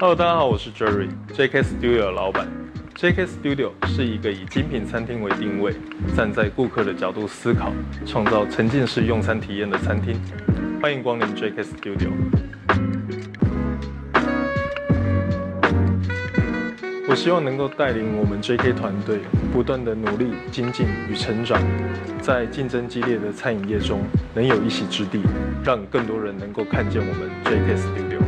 Hello，大家好，我是 Jerry，JK Studio 的老板。JK Studio 是一个以精品餐厅为定位，站在顾客的角度思考，创造沉浸式用餐体验的餐厅。欢迎光临 JK Studio。我希望能够带领我们 JK 团队，不断的努力精进与成长，在竞争激烈的餐饮业中，能有一席之地，让更多人能够看见我们 JK Studio。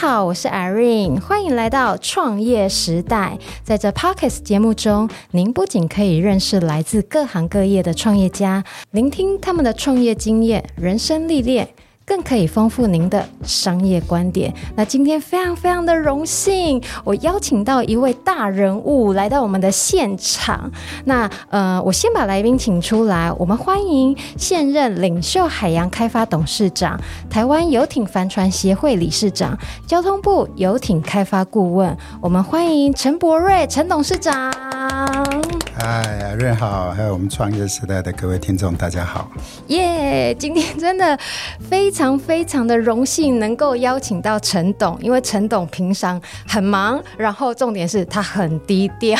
好，我是 Irene，欢迎来到创业时代。在这 Podcast 节目中，您不仅可以认识来自各行各业的创业家，聆听他们的创业经验、人生历练。更可以丰富您的商业观点。那今天非常非常的荣幸，我邀请到一位大人物来到我们的现场。那呃，我先把来宾请出来，我们欢迎现任领袖海洋开发董事长、台湾游艇帆船协会理事长、交通部游艇开发顾问，我们欢迎陈博瑞陈董事长。嗨，瑞好，还有我们创业时代的各位听众，大家好。耶，今天真的非常。非常非常的荣幸能够邀请到陈董，因为陈董平常很忙，然后重点是他很低调，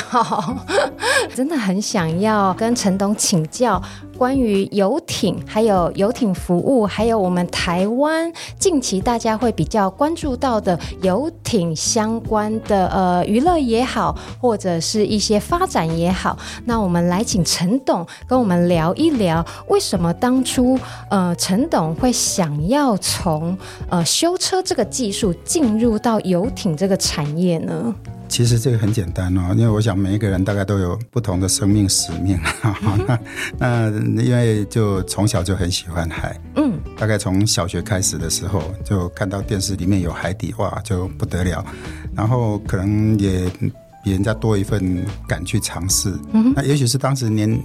真的很想要跟陈董请教。关于游艇，还有游艇服务，还有我们台湾近期大家会比较关注到的游艇相关的呃娱乐也好，或者是一些发展也好，那我们来请陈董跟我们聊一聊，为什么当初呃陈董会想要从呃修车这个技术进入到游艇这个产业呢？其实这个很简单哦，因为我想每一个人大概都有不同的生命使命。那 那因为就从小就很喜欢海，嗯，大概从小学开始的时候就看到电视里面有海底，哇，就不得了。然后可能也比人家多一份敢去尝试。嗯，那也许是当时年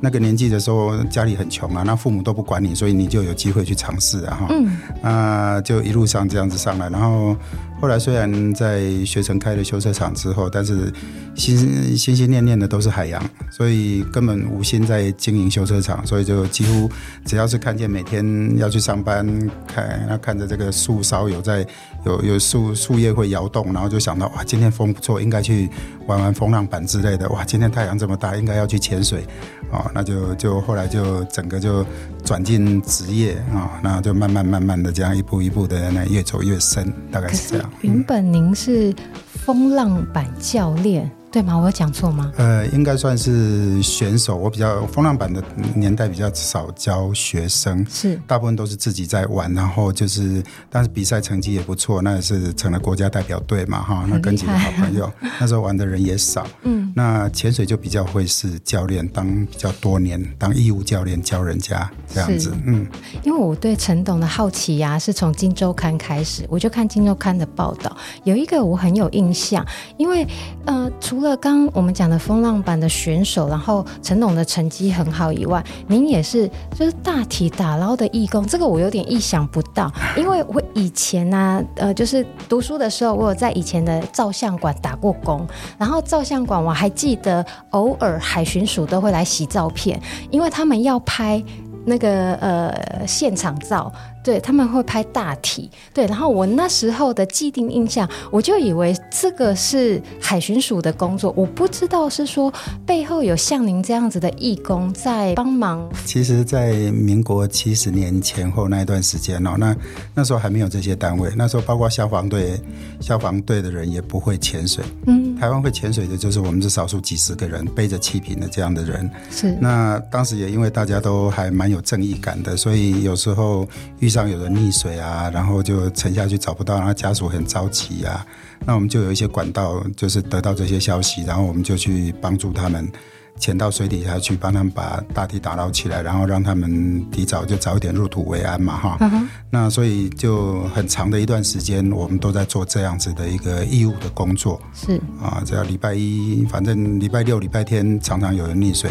那个年纪的时候家里很穷啊，那父母都不管你，所以你就有机会去尝试啊。嗯，啊，就一路上这样子上来，然后。后来虽然在学城开了修车厂之后，但是心心心念念的都是海洋，所以根本无心在经营修车厂，所以就几乎只要是看见每天要去上班，看那看着这个树梢有在有有树树叶会摇动，然后就想到哇，今天风不错，应该去玩玩风浪板之类的。哇，今天太阳这么大，应该要去潜水，哦，那就就后来就整个就转进职业啊，哦，那就慢慢慢慢的这样一步一步的那越走越深，大概是这样。原本您是风浪板教练。对吗？我有讲错吗？呃，应该算是选手。我比较风浪板的年代比较少教学生，是大部分都是自己在玩。然后就是，但是比赛成绩也不错，那也是成了国家代表队嘛，哈。那跟几个好朋友，那时候玩的人也少。嗯，那潜水就比较会是教练，当比较多年，当义务教练教人家这样子。嗯，因为我对陈董的好奇呀、啊，是从《金周刊》开始，我就看《金周刊》的报道，有一个我很有印象，因为呃，除除了刚刚我们讲的风浪板的选手，然后陈董的成绩很好以外，您也是就是大体打捞的义工，这个我有点意想不到，因为我以前呢、啊，呃，就是读书的时候，我有在以前的照相馆打过工，然后照相馆我还记得，偶尔海巡署都会来洗照片，因为他们要拍那个呃现场照。对，他们会拍大体，对，然后我那时候的既定印象，我就以为这个是海巡署的工作，我不知道是说背后有像您这样子的义工在帮忙。其实，在民国七十年前后那一段时间哦，那那时候还没有这些单位，那时候包括消防队，消防队的人也不会潜水。嗯，台湾会潜水的就是我们是少数几十个人背着气瓶的这样的人。是，那当时也因为大家都还蛮有正义感的，所以有时候遇上有人溺水啊，然后就沉下去找不到，然后家属很着急啊。那我们就有一些管道，就是得到这些消息，然后我们就去帮助他们。潜到水底下去，帮他们把大体打捞起来，然后让他们提早就早一点入土为安嘛，哈。Uh. 那所以就很长的一段时间，我们都在做这样子的一个义务的工作。是啊，只要礼拜一，反正礼拜六、礼拜天常常有人溺水。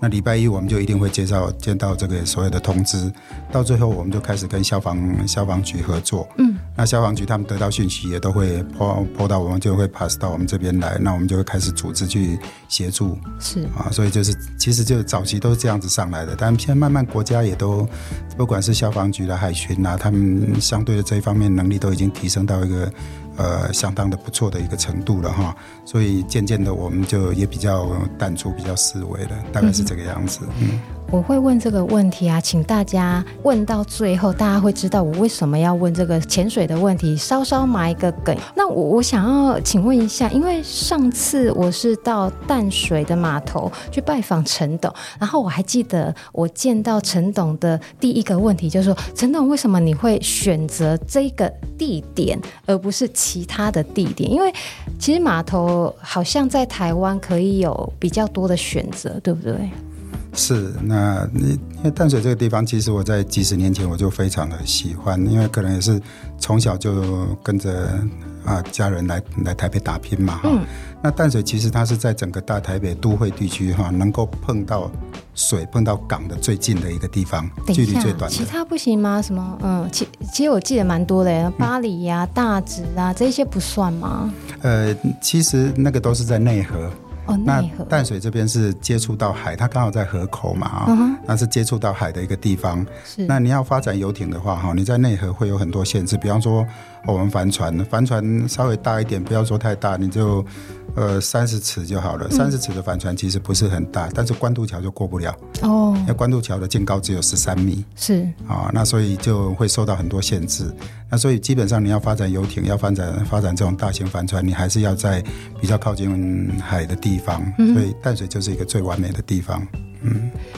那礼拜一我们就一定会接到见到这个所有的通知，到最后我们就开始跟消防消防局合作。嗯，那消防局他们得到讯息也都会拨拨到我们，就会 pass 到我们这边来，那我们就会开始组织去协助。是啊，所以就是其实就早期都是这样子上来的，但现在慢慢国家也都不管是消防局的海巡啊，他们相对的这一方面能力都已经提升到一个。呃，相当的不错的一个程度了哈，所以渐渐的我们就也比较淡出，比较思维了，大概是这个样子。嗯。嗯我会问这个问题啊，请大家问到最后，大家会知道我为什么要问这个潜水的问题。稍稍埋一个梗，那我我想要请问一下，因为上次我是到淡水的码头去拜访陈董，然后我还记得我见到陈董的第一个问题就是说，陈董为什么你会选择这个地点而不是其他的地点？因为其实码头好像在台湾可以有比较多的选择，对不对？是，那你因为淡水这个地方，其实我在几十年前我就非常的喜欢，因为可能也是从小就跟着啊家人来来台北打拼嘛哈。嗯、那淡水其实它是在整个大台北都会地区哈，能够碰到水、碰到港的最近的一个地方，距离最短的。其他不行吗？什么？嗯，其其实我记得蛮多的，巴黎呀、啊、大直啊这些不算吗？呃，其实那个都是在内河。那淡水这边是接触到海，它刚好在河口嘛啊，那是接触到海的一个地方。是。那你要发展游艇的话哈，你在内河会有很多限制，比方说我们帆船，帆船稍微大一点，不要说太大，你就。呃，三十尺就好了。三十尺的帆船其实不是很大，嗯、但是关渡桥就过不了哦。因为关渡桥的净高只有十三米，是啊、哦，那所以就会受到很多限制。那所以基本上你要发展游艇，要发展发展这种大型帆船，你还是要在比较靠近海的地方。嗯、所以淡水就是一个最完美的地方。嗯，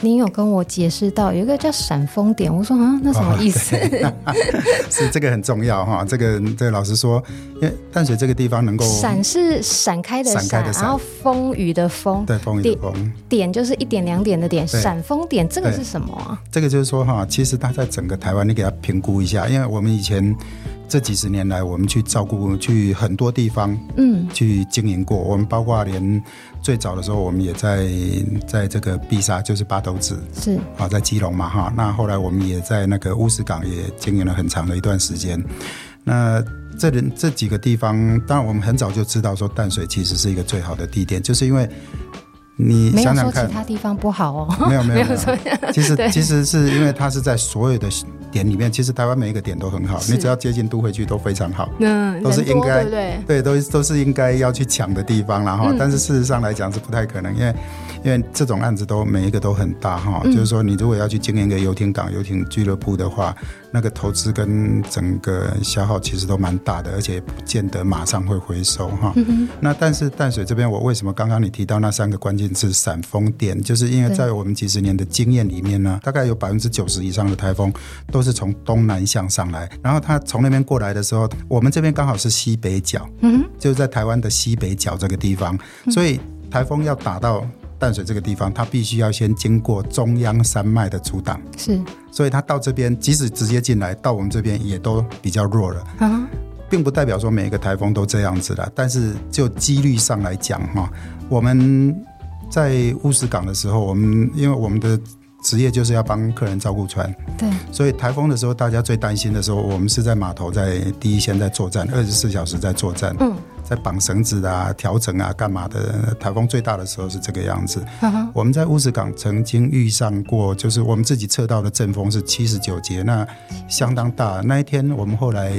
您有跟我解释到有一个叫闪风点，我说啊，那什么意思？哦、是这个很重要哈。这个这个老师说，因为淡水这个地方能够闪是闪开的闪，开的闪，然后风雨的风，对，风雨的风点，点就是一点两点的点，闪对风点这个是什么啊？这个就是说哈，其实它在整个台湾，你给它评估一下，因为我们以前。这几十年来，我们去照顾，去很多地方，嗯，去经营过。我们包括连最早的时候，我们也在在这个碧沙，就是八斗子，是啊，在基隆嘛，哈。那后来我们也在那个乌石港也经营了很长的一段时间。那这人这几个地方，当然我们很早就知道说淡水其实是一个最好的地点，就是因为你想想看，其他地方不好哦，没有没有没有，其实 其实是因为它是在所有的。点里面，其实台湾每一个点都很好，你只要接近都会区都非常好，嗯，都是应该，对，都都是应该要去抢的地方，然后，嗯、但是事实上来讲是不太可能，因为。因为这种案子都每一个都很大哈，嗯、就是说你如果要去经营一个游艇港、游艇俱乐部的话，那个投资跟整个消耗其实都蛮大的，而且不见得马上会回收哈。嗯、那但是淡水这边，我为什么刚刚你提到那三个关键字“闪风电”，就是因为在我们几十年的经验里面呢，大概有百分之九十以上的台风都是从东南向上来，然后它从那边过来的时候，我们这边刚好是西北角，嗯哼，就是在台湾的西北角这个地方，所以台风要打到。淡水这个地方，它必须要先经过中央山脉的阻挡，是，所以它到这边，即使直接进来到我们这边，也都比较弱了，啊，并不代表说每一个台风都这样子了，但是就几率上来讲，哈，我们在乌石港的时候，我们因为我们的职业就是要帮客人照顾船，对，所以台风的时候，大家最担心的时候，我们是在码头在第一线在作战，二十四小时在作战，嗯。在绑绳子啊、调整啊、干嘛的？台风最大的时候是这个样子。Uh. 我们在乌石港曾经遇上过，就是我们自己测到的阵风是七十九节，那相当大。那一天我们后来。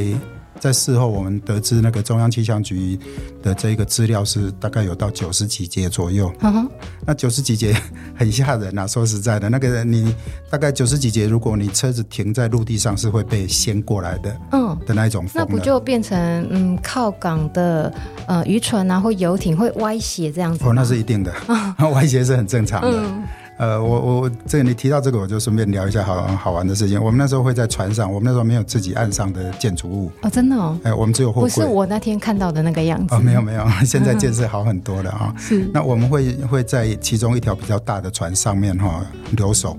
在事后，我们得知那个中央气象局的这个资料是大概有到九十几节左右。嗯，那九十几节很吓人啊！说实在的，那个你大概九十几节，如果你车子停在陆地上，是会被掀过来的。嗯，的那一种风，那不就变成嗯靠港的呃渔船啊或游艇会歪斜这样子？哦，那是一定的，歪斜是很正常的。嗯呃，我我这个你提到这个，我就顺便聊一下好好玩的事情。我们那时候会在船上，我们那时候没有自己岸上的建筑物哦，真的哦，哎，我们只有货柜。不是我那天看到的那个样子哦，没有没有，现在建设好很多了啊。是，那我们会会在其中一条比较大的船上面哈留守。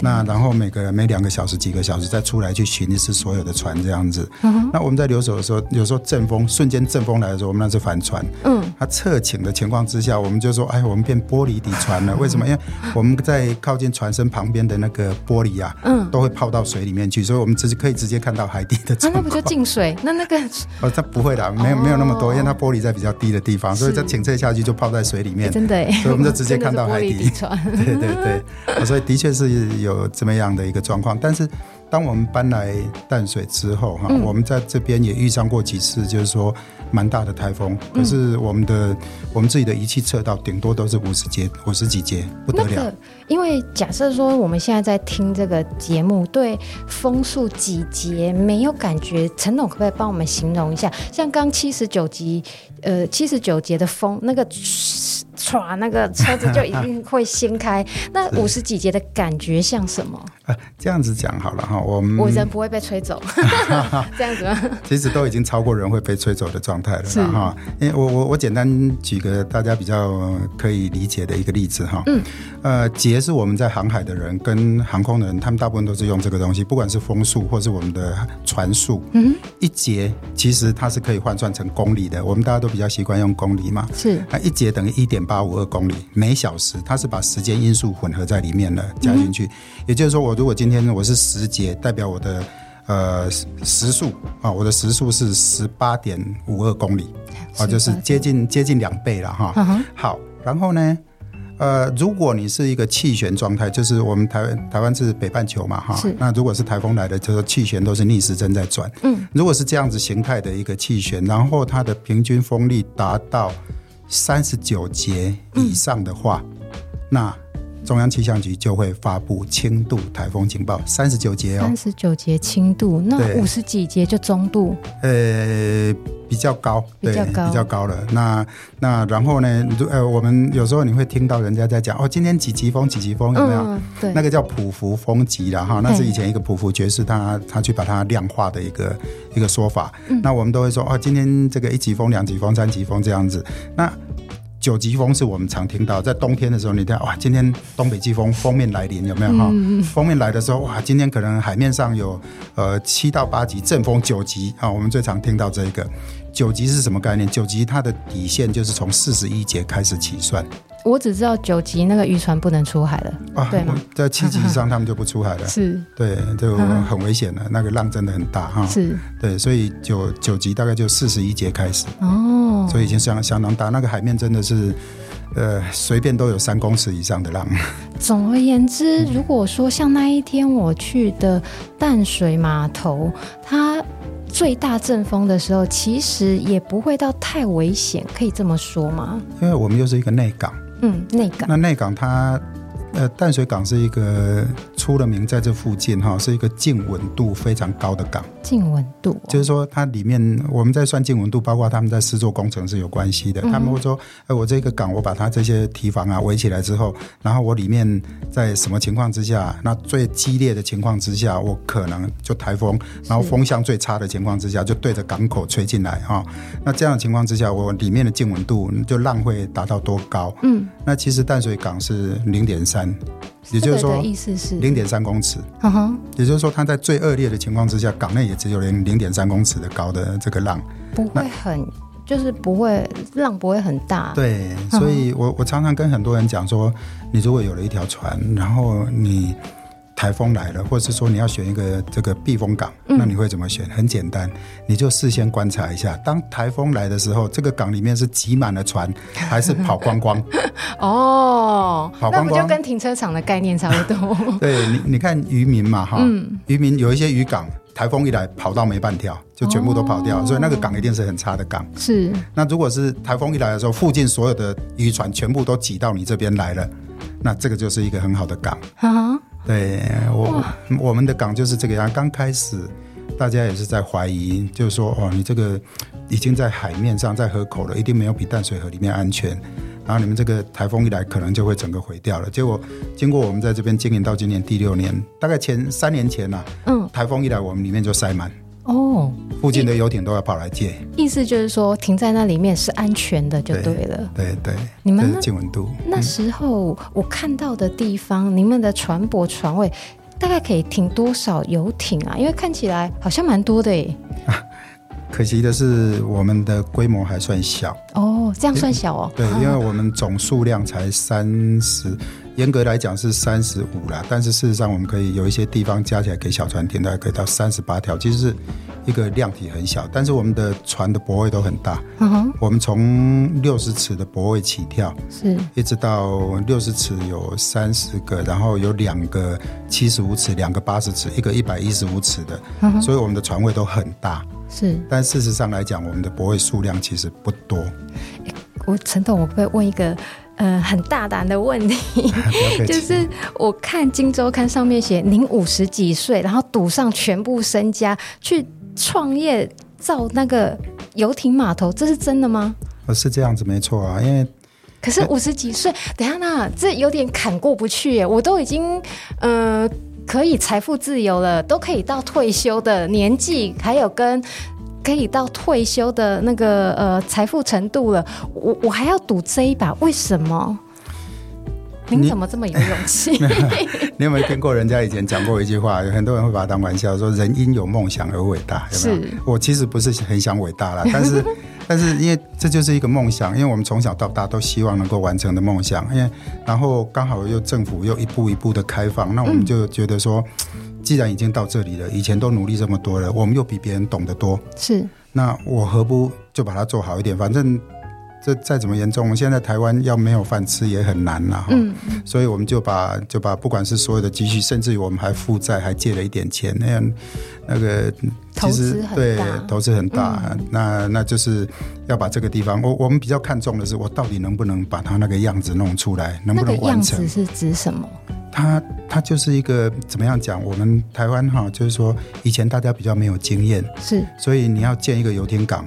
那然后每个每两个小时几个小时再出来去巡一次所有的船这样子。嗯、那我们在留守的时候，有时候阵风瞬间阵风来的时候，我们那是帆船。嗯，它侧倾的情况之下，我们就说，哎，我们变玻璃底船了。为什么？因为我们在靠近船身旁边的那个玻璃啊，嗯，都会泡到水里面去，所以我们直接可以直接看到海底的。啊，那不就进水？那 那个 哦，它不会的，没有没有那么多，因为它玻璃在比较低的地方，所以它倾侧下去就泡在水里面。真的，所以我们就直接看到海底。底船。对对对，所以的确是有这么样。的一个状况，但是当我们搬来淡水之后，哈、嗯，我们在这边也遇上过几次，就是说蛮大的台风。可是我们的、嗯、我们自己的仪器测到，顶多都是五十节、五十几节，不得了。那个、因为假设说我们现在在听这个节目，对风速几节没有感觉，陈总可不可以帮我们形容一下？像刚七十九级，呃，七十九节的风，那个。唰，那个车子就一定会掀开。那五十几节的感觉像什么？啊，这样子讲好了哈，我们我人不会被吹走，这样子吗？其实都已经超过人会被吹走的状态了哈。因为我我我简单举个大家比较可以理解的一个例子哈。嗯。呃，节是我们在航海的人跟航空的人，他们大部分都是用这个东西，不管是风速或是我们的船速。嗯。一节其实它是可以换算成公里的，我们大家都比较习惯用公里嘛。是。那一节等于一点八五二公里每小时，它是把时间因素混合在里面了，加进去。也就是说，我如果今天我是十节，代表我的呃时速啊，我的时速是十八点五二公里啊，就是接近接近两倍了哈。好，然后呢，呃，如果你是一个气旋状态，就是我们台湾台湾是北半球嘛哈，那如果是台风来的，就是气旋都是逆时针在转。嗯，如果是这样子形态的一个气旋，然后它的平均风力达到。三十九节以上的话，那中央气象局就会发布轻度台风警报。三十九节哦，三十九节轻度，那五十几节就中度。呃，比较高，对，比较高，比较高了。那那然后呢？呃，我们有时候你会听到人家在讲哦，今天几级风，几级风有没有？嗯、对，那个叫普福风级了哈。那是以前一个普福爵士他他去把它量化的一个一个说法。嗯、那我们都会说哦，今天这个一级风、两级风、三级风这样子。那九级风是我们常听到，在冬天的时候，你看哇，今天东北季风封面来临，有没有哈？封、嗯、面来的时候，哇，今天可能海面上有呃七到八级阵风，九级啊，我们最常听到这个九级是什么概念？九级它的底线就是从四十一节开始起算。我只知道九级那个渔船不能出海了，啊、对吗？在七级以上他们就不出海了，是，对，就很危险了，那个浪真的很大哈，是，对，所以九九级大概就四十一节开始，哦，所以已经相相当大，那个海面真的是，呃，随便都有三公尺以上的浪。总而言之，如果说像那一天我去的淡水码头，它最大阵风的时候，其实也不会到太危险，可以这么说吗？因为我们又是一个内港。嗯，内港。那内港它。呃，淡水港是一个出了名，在这附近哈，是一个静稳度非常高的港。静稳度、哦，就是说它里面我们在算静稳度，包括他们在施作工程是有关系的。嗯、他们会说，呃，我这个港，我把它这些堤防啊围起来之后，然后我里面在什么情况之下，那最激烈的情况之下，我可能就台风，然后风向最差的情况之下，就对着港口吹进来哈。那这样的情况之下，我里面的静稳度就浪会达到多高？嗯，那其实淡水港是零点三。也就是说，意思是零点三公尺。嗯哼，也就是说，它在最恶劣的情况之下，港内也只有零零点三公尺的高的这个浪，不会很，就是不会浪不会很大。对，所以我我常常跟很多人讲说，你如果有了一条船，然后你。台风来了，或者是说你要选一个这个避风港，嗯、那你会怎么选？很简单，你就事先观察一下，当台风来的时候，这个港里面是挤满了船，还是跑光光？哦，跑光光，那不就跟停车场的概念差不多？对你，你看渔民嘛，哈、嗯，渔民有一些渔港，台风一来，跑到没半条，就全部都跑掉，哦、所以那个港一定是很差的港。是，那如果是台风一来的时候，附近所有的渔船全部都挤到你这边来了，那这个就是一个很好的港。啊对我，我们的港就是这个样。刚开始，大家也是在怀疑，就是说，哦，你这个已经在海面上，在河口了，一定没有比淡水河里面安全。然后你们这个台风一来，可能就会整个毁掉了。结果经过我们在这边经营到今年第六年，大概前三年前呐、啊，嗯，台风一来，我们里面就塞满。哦，附近的游艇都要跑来借。意思就是说，停在那里面是安全的，就对了。对对，对，你们的静稳度。那时候我看到的地方，嗯、你们的船舶船位大概可以停多少游艇啊？因为看起来好像蛮多的诶。啊，可惜的是，我们的规模还算小。哦，这样算小哦。对，因为我们总数量才三十。严格来讲是三十五啦，但是事实上我们可以有一些地方加起来给小船停的，还可以到三十八条，其实是一个量体很小，但是我们的船的泊位都很大。嗯哼，我们从六十尺的泊位起跳，是，一直到六十尺有三十个，然后有两个七十五尺，两个八十尺，一个一百一十五尺的，所以我们的船位都很大。是，但事实上来讲，我们的博位数量其实不多。我陈董，我可不可以问一个？呃，很大胆的问题，就是我看《金周刊》上面写，您五十几岁，然后赌上全部身家去创业造那个游艇码头，这是真的吗？呃，是这样子，没错啊。因为可是五十几岁，等下呢，这有点坎过不去耶。我都已经呃可以财富自由了，都可以到退休的年纪，还有跟。可以到退休的那个呃财富程度了，我我还要赌这一把，为什么？您怎么这么有勇气？你，你有没有听过人家以前讲过一句话？有很多人会把它当玩笑，说人因有梦想而伟大，有没有？是我其实不是很想伟大啦，但是 但是因为这就是一个梦想，因为我们从小到大都希望能够完成的梦想，因为然后刚好又政府又一步一步的开放，那我们就觉得说。嗯既然已经到这里了，以前都努力这么多了，我们又比别人懂得多，是，那我何不就把它做好一点？反正这再怎么严重，现在台湾要没有饭吃也很难了。嗯，所以我们就把就把不管是所有的积蓄，甚至于我们还负债，还借了一点钱，那样那个其实对投资很大，嗯、那那就是要把这个地方，我我们比较看重的是，我到底能不能把它那个样子弄出来，能不能完成？那个样子是指什么？它它就是一个怎么样讲？我们台湾哈，就是说以前大家比较没有经验，是，所以你要建一个游艇港，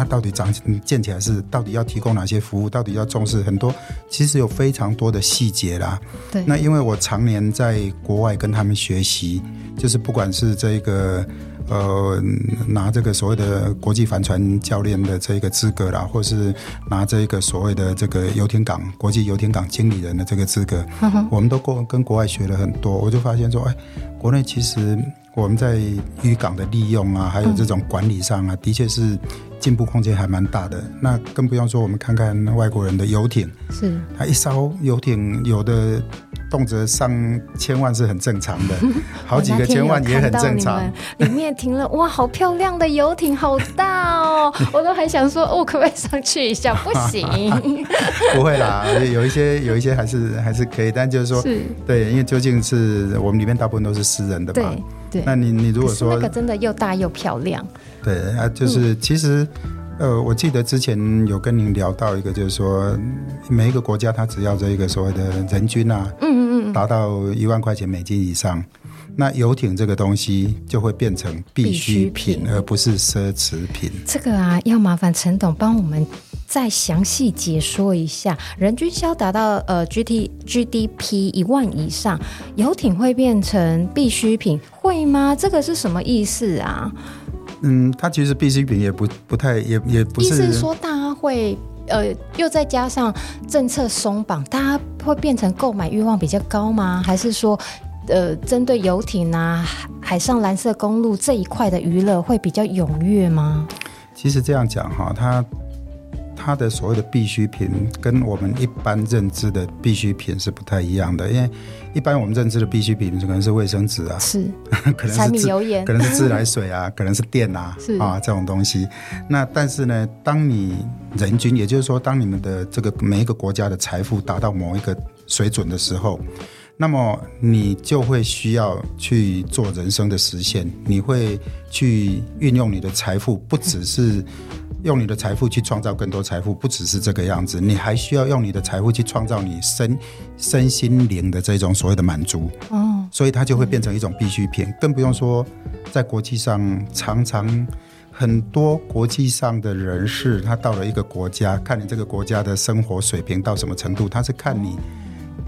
它到底长建起来是到底要提供哪些服务？到底要重视很多，其实有非常多的细节啦。对，那因为我常年在国外跟他们学习，就是不管是这个。呃，拿这个所谓的国际帆船教练的这个资格啦，或是拿这个所谓的这个游艇港国际游艇港经理人的这个资格，嗯、我们都跟跟国外学了很多。我就发现说，哎，国内其实我们在渔港的利用啊，还有这种管理上啊，嗯、的确是进步空间还蛮大的。那更不用说我们看看外国人的游艇，是，它一艘游艇有的。动辄上千万是很正常的，好几个千万也很正常。里面停了哇，好漂亮的游艇，好大哦！我都还想说，我可不可以上去一下？不行，不会啦，有一些有一些还是还是可以，但就是说，是对，因为究竟是我们里面大部分都是私人的嘛。对，对那你你如果说那个真的又大又漂亮，对啊，就是其实。呃，我记得之前有跟您聊到一个，就是说每一个国家它只要这一个所谓的人均啊，嗯嗯嗯，达到一万块钱美金以上，那游艇这个东西就会变成必需品，而不是奢侈品。这个啊，要麻烦陈董帮我们再详细解说一下，人均销达到呃 G T G D P 一万以上，游艇会变成必需品，会吗？这个是什么意思啊？嗯，它其实必需品也不不太也也不是。意思是说，大家会呃，又再加上政策松绑，大家会变成购买欲望比较高吗？还是说，呃，针对游艇啊、海上蓝色公路这一块的娱乐会比较踊跃吗？其实这样讲哈，它。它的所谓的必需品跟我们一般认知的必需品是不太一样的，因为一般我们认知的必需品可能是卫生纸啊，是，可能是柴米油盐，可能是自来水啊，可能是电啊，是啊这种东西。那但是呢，当你人均，也就是说，当你们的这个每一个国家的财富达到某一个水准的时候，那么你就会需要去做人生的实现，你会去运用你的财富，不只是。用你的财富去创造更多财富，不只是这个样子，你还需要用你的财富去创造你身身心灵的这种所谓的满足。哦，所以它就会变成一种必需品，更不用说在国际上常常很多国际上的人士，他到了一个国家，看你这个国家的生活水平到什么程度，他是看你。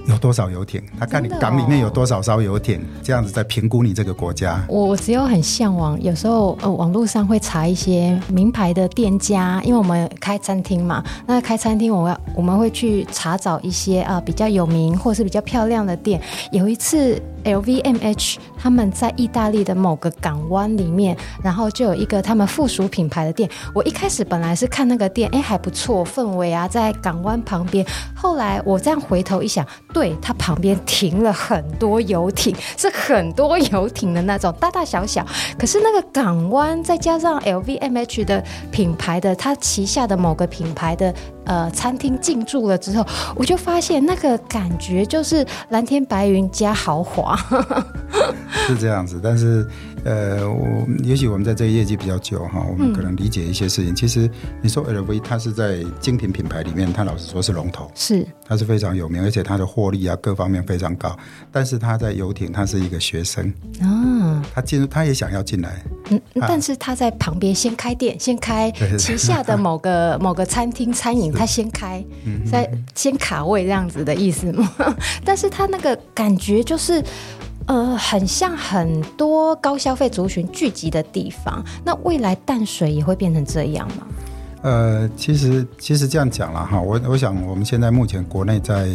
有多少游艇？他看你港里面有多少艘游艇，这样子在评估你这个国家。我我只有很向往，有时候呃，网络上会查一些名牌的店家，因为我们开餐厅嘛。那开餐厅，我要我们会去查找一些啊、呃、比较有名或是比较漂亮的店。有一次，LVMH 他们在意大利的某个港湾里面，然后就有一个他们附属品牌的店。我一开始本来是看那个店，哎还不错，氛围啊，在港湾旁边。后来我这样回头一想。对，它旁边停了很多游艇，是很多游艇的那种，大大小小。可是那个港湾再加上 LVMH 的品牌的，它旗下的某个品牌的呃餐厅进驻了之后，我就发现那个感觉就是蓝天白云加豪华，是这样子。但是。呃，我也许我们在这个业绩比较久哈，我们可能理解一些事情。嗯、其实你说 LV，它是在精品品牌里面，它老实说是龙头，是它是非常有名，而且它的获利啊各方面非常高。但是它在游艇，它是一个学生啊，他进入，他也想要进来，嗯，但是他在旁边先开店，先开旗下的某个 某个餐厅餐饮，他先开，在先卡位这样子的意思吗？但是他那个感觉就是。呃，很像很多高消费族群聚集的地方。那未来淡水也会变成这样吗？呃，其实其实这样讲了哈，我我想我们现在目前国内在。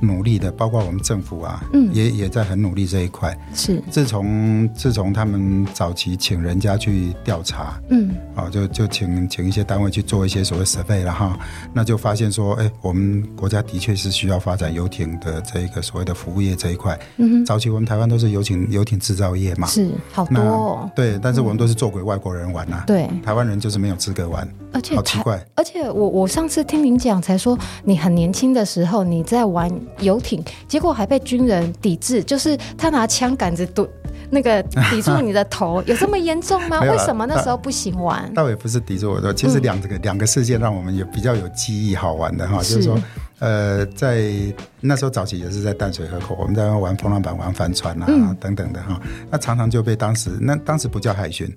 努力的，包括我们政府啊，嗯，也也在很努力这一块。是，自从自从他们早期请人家去调查，嗯，啊，就就请请一些单位去做一些所谓 survey 了哈，那就发现说，哎，我们国家的确是需要发展游艇的这一个所谓的服务业这一块。嗯哼，早期我们台湾都是游艇游艇制造业嘛，是，好多哦。对，但是我们都是做给外国人玩呐，啊，对，台湾人就是没有资格玩，而且好奇怪。而且我我上次听您讲才说，你很年轻的时候你在玩。游艇，结果还被军人抵制，就是他拿枪杆子堵那个抵住你的头，有这么严重吗？为什么那时候不行玩？倒也不是抵住我的，其实两个两个事件让我们有比较有记忆好玩的哈，就是说，呃，在那时候早期也是在淡水河口，我们在玩风浪板、玩帆船啊、嗯、等等的哈，那常常就被当时那当时不叫海巡。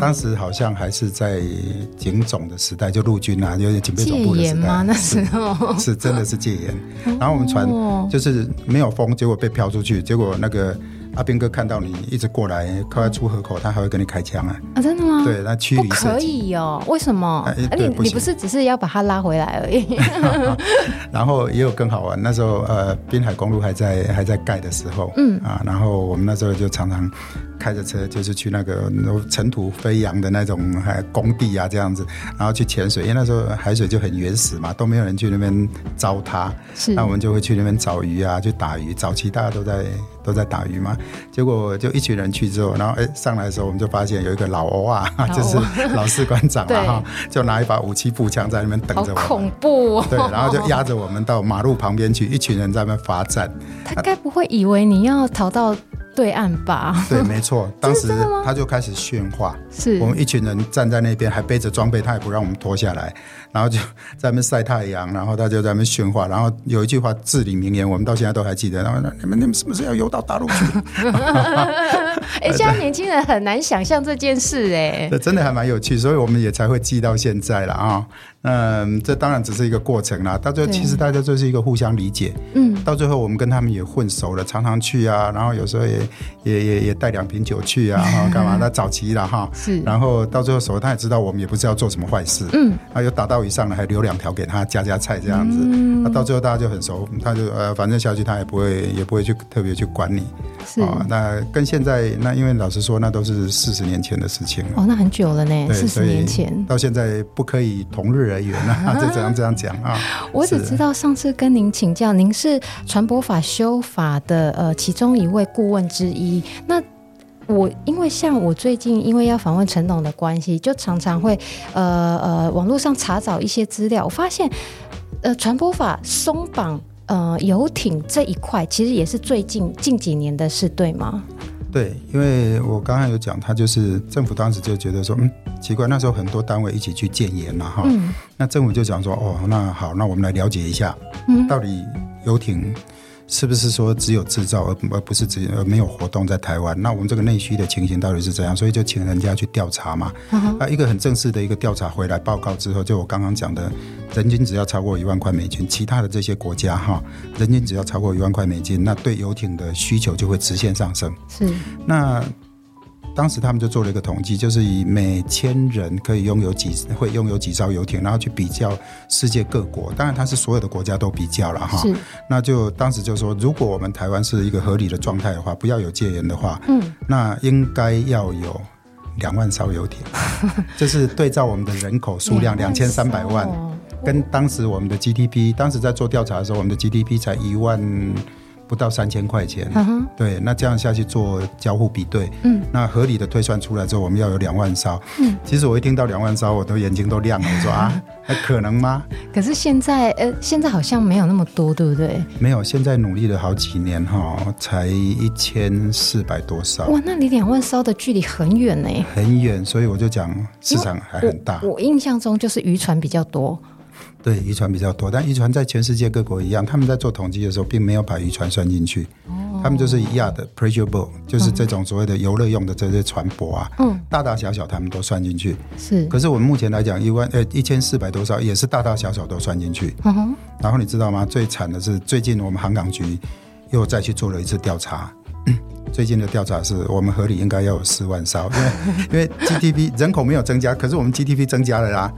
当时好像还是在警总的时代，就陆军啊，有点警备总部的时代。吗？那时候是，是真的是戒严。然后我们船就是没有风，结果被飘出去，结果那个。阿兵哥看到你一直过来，快要出河口，他还会跟你开枪啊！啊，真的吗？对，那驱离可以哦。为什么？啊、你不你不是只是要把他拉回来而已？然后也有更好玩，那时候呃，滨海公路还在还在盖的时候，嗯啊，然后我们那时候就常常开着车，就是去那个尘土飞扬的那种还工地啊这样子，然后去潜水，因为那时候海水就很原始嘛，都没有人去那边糟蹋，是，那我们就会去那边找鱼啊，去打鱼。早期大家都在。都在打鱼嘛，结果就一群人去之后，然后哎上来的时候，我们就发现有一个老欧啊，就是老士官长啊，哈，就拿一把武器步枪在那边等着我们，恐怖哦。对，然后就压着我们到马路旁边去，一群人在那边罚站。他该不会以为你要逃到？对岸吧，对，没错。当时他就开始训话，是我们一群人站在那边，还背着装备，他也不让我们脱下来，然后就在那边晒太阳，然后他就在那边训话，然后有一句话至理名言，我们到现在都还记得。然后你们你们是不是要游到大陆去？哎，现在年轻人很难想象这件事，哎，这 真的还蛮有趣，所以我们也才会记到现在了啊。嗯，这当然只是一个过程啦。到最后，其实大家就是一个互相理解。嗯，到最后我们跟他们也混熟了，常常去啊，然后有时候也也也也带两瓶酒去啊，哈，干嘛？那早期了哈。是。然后到最后熟，他也知道我们也不是要做什么坏事。嗯。啊，有打到鱼上了，还留两条给他加加菜这样子。嗯。那到最后大家就很熟，他就呃，反正下去他也不会也不会去特别去管你。是。啊，那跟现在那因为老实说，那都是四十年前的事情了。哦，那很久了呢。四十年前。到现在不可以同日。人员 啊，就这样这样讲啊。我只知道上次跟您请教，您是传播法修法的呃其中一位顾问之一。那我因为像我最近因为要访问陈董的关系，就常常会呃呃网络上查找一些资料，我发现呃传播法松绑呃游艇这一块，其实也是最近近几年的事，对吗？对，因为我刚刚有讲，他就是政府当时就觉得说，嗯，奇怪，那时候很多单位一起去建言了，哈、嗯，那政府就讲说，哦，那好，那我们来了解一下，嗯，到底游艇是不是说只有制造而而不是只而没有活动在台湾？那我们这个内需的情形到底是怎样？所以就请人家去调查嘛。Uh. 啊，一个很正式的一个调查回来报告之后，就我刚刚讲的，人均只要超过一万块美金，其他的这些国家哈，人均只要超过一万块美金，那对游艇的需求就会直线上升。是，那。当时他们就做了一个统计，就是以每千人可以拥有几会拥有几艘游艇，然后去比较世界各国。当然，它是所有的国家都比较了哈。是。那就当时就说，如果我们台湾是一个合理的状态的话，不要有戒严的话，嗯，那应该要有两万艘游艇。就是对照我们的人口数量两千三百万，跟当时我们的 GDP，当时在做调查的时候，我们的 GDP 才一万。不到三千块钱，uh. 对，那这样下去做交互比对，嗯，那合理的推算出来之后，我们要有两万艘，嗯，其实我一听到两万艘，我都眼睛都亮了，我说啊，还可能吗？可是现在，呃，现在好像没有那么多，对不对？没有，现在努力了好几年哈，才一千四百多艘。哇，那离两万艘的距离很远呢，很远，所以我就讲市场还很大。我，我印象中就是渔船比较多。对，渔船比较多，但渔船在全世界各国一样，他们在做统计的时候，并没有把渔船算进去。哦，他们就是一样的 pleasure boat，就是这种所谓的游乐用的这些船舶啊，嗯，大大小小他们都算进去。是，可是我们目前来讲，一万呃一千四百多艘也是大大小小都算进去。嗯哼，然后你知道吗？最惨的是最近我们航港局又再去做了一次调查。最近的调查是我们合理应该要有四万艘，因为 因为 GDP 人口没有增加，可是我们 GDP 增加了啦。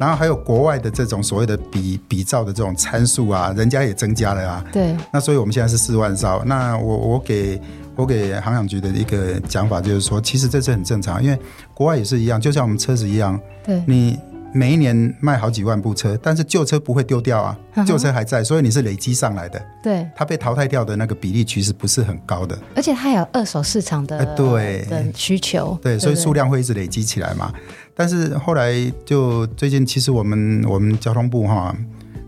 然后还有国外的这种所谓的比比照的这种参数啊，人家也增加了啊。对。那所以我们现在是四万艘。那我我给我给航港局的一个讲法就是说，其实这是很正常，因为国外也是一样，就像我们车子一样。对。你。每一年卖好几万部车，但是旧车不会丢掉啊，旧车还在，所以你是累积上来的。对，它被淘汰掉的那个比例其实不是很高的，而且它有二手市场的对。的需求，对，所以数量会一直累积起来嘛。但是后来就最近，其实我们我们交通部哈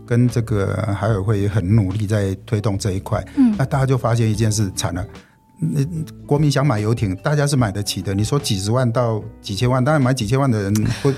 跟这个海委会也很努力在推动这一块，嗯，那大家就发现一件事，惨了。那国民想买游艇，大家是买得起的。你说几十万到几千万，当然买几千万的人不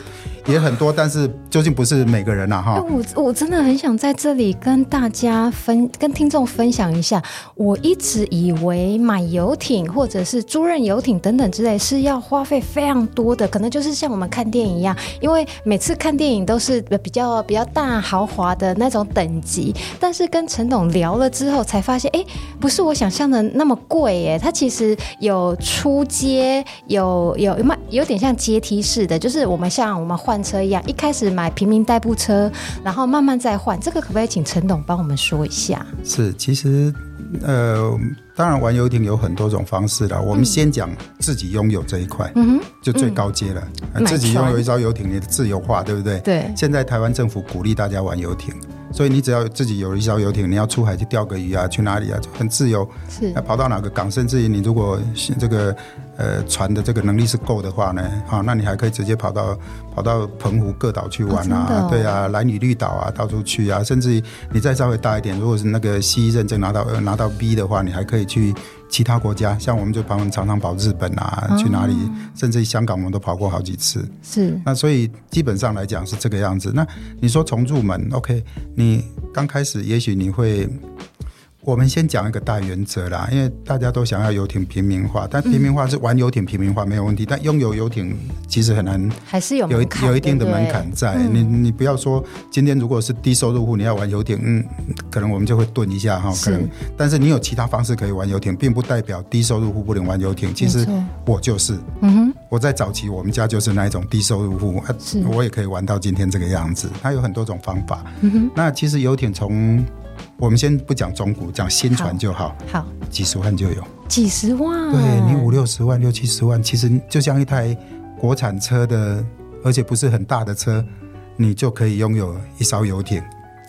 也很多，但是究竟不是每个人呐、啊、哈。我我真的很想在这里跟大家分跟听众分享一下，我一直以为买游艇或者是租赁游艇等等之类是要花费非常多的，可能就是像我们看电影一样，因为每次看电影都是比较比较大豪华的那种等级。但是跟陈董聊了之后，才发现，哎，不是我想象的那么贵耶。它其实有出街，有有有有点像阶梯式的，就是我们像我们换车一样，一开始买平民代步车，然后慢慢再换。这个可不可以请陈董帮我们说一下？是，其实呃，当然玩游艇有很多种方式了。我们先讲自己拥有这一块，嗯哼，就最高阶了。嗯、自己拥有一艘游艇，你的自由化，对不对？对。现在台湾政府鼓励大家玩游艇。所以你只要自己有一艘游艇，你要出海去钓个鱼啊，去哪里啊，就很自由。是，要跑到哪个港，甚至于你如果这个呃船的这个能力是够的话呢，好，那你还可以直接跑到跑到澎湖各岛去玩啊，对啊，蓝屿绿岛啊，到处去啊，甚至于你再稍微大一点，如果是那个 C 认证拿到拿到 B 的话，你还可以去。其他国家，像我们就跑常常跑日本啊，哦、去哪里，甚至香港，我们都跑过好几次。是，那所以基本上来讲是这个样子。那你说从入门，OK，你刚开始也许你会。我们先讲一个大原则啦，因为大家都想要游艇平民化，但平民化是玩游艇平民化没有问题，嗯、但拥有游艇其实很难，还是有有有一定的门槛在。嗯、你你不要说今天如果是低收入户，你要玩游艇，嗯，可能我们就会顿一下哈，可能。但是你有其他方式可以玩游艇，并不代表低收入户不能玩游艇。其实我就是，嗯哼，我在早期我们家就是那一种低收入户，啊我也可以玩到今天这个样子。它有很多种方法。嗯哼，那其实游艇从我们先不讲中古，讲新船就好。好，好几十万就有。几十万？对，你五六十万、六七十万，其实就像一台国产车的，而且不是很大的车，你就可以拥有一艘游艇。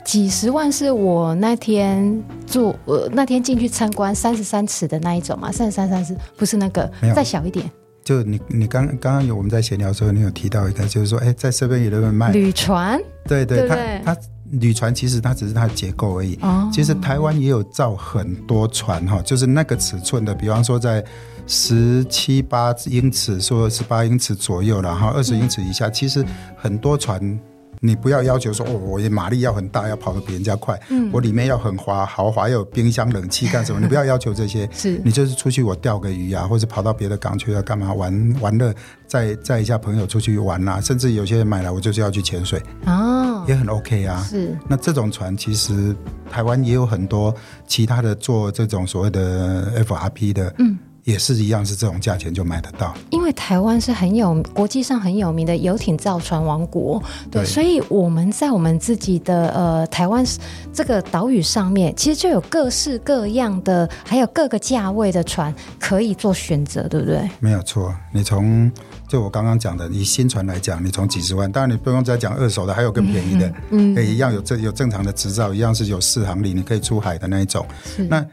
几十万是我那天住，呃，那天进去参观三十三尺的那一种嘛？三十三三十不是那个，有再小一点。就你你刚刚刚有我们在闲聊的时候，你有提到一个，就是说，哎，在这边有人卖旅船。对对，对，对他他。旅船其实它只是它的结构而已。哦，其实台湾也有造很多船哈，就是那个尺寸的，比方说在十七八英尺，说十八英尺左右，然后二十英尺以下，其实很多船你不要要求说哦，我的马力要很大，要跑得比人家快。嗯，我里面要很滑豪华，要有冰箱冷气干什么？你不要要求这些。是，你就是出去我钓个鱼啊，或者跑到别的港去要干嘛玩玩乐，载载一下朋友出去玩啊，甚至有些人买来我就是要去潜水哦，也很 OK 啊。是，那这种船其实台湾也有很多其他的做这种所谓的 FRP 的，嗯。也是一样，是这种价钱就买得到。因为台湾是很有国际上很有名的游艇造船王国，对，对，所以我们在我们自己的呃台湾这个岛屿上面，其实就有各式各样的，还有各个价位的船可以做选择，对不对？没有错，你从就我刚刚讲的，以新船来讲，你从几十万，当然你不用再讲二手的，还有更便宜的，嗯，嗯，一样有正有正常的执照，一样是有四航里，你可以出海的那一种，是那。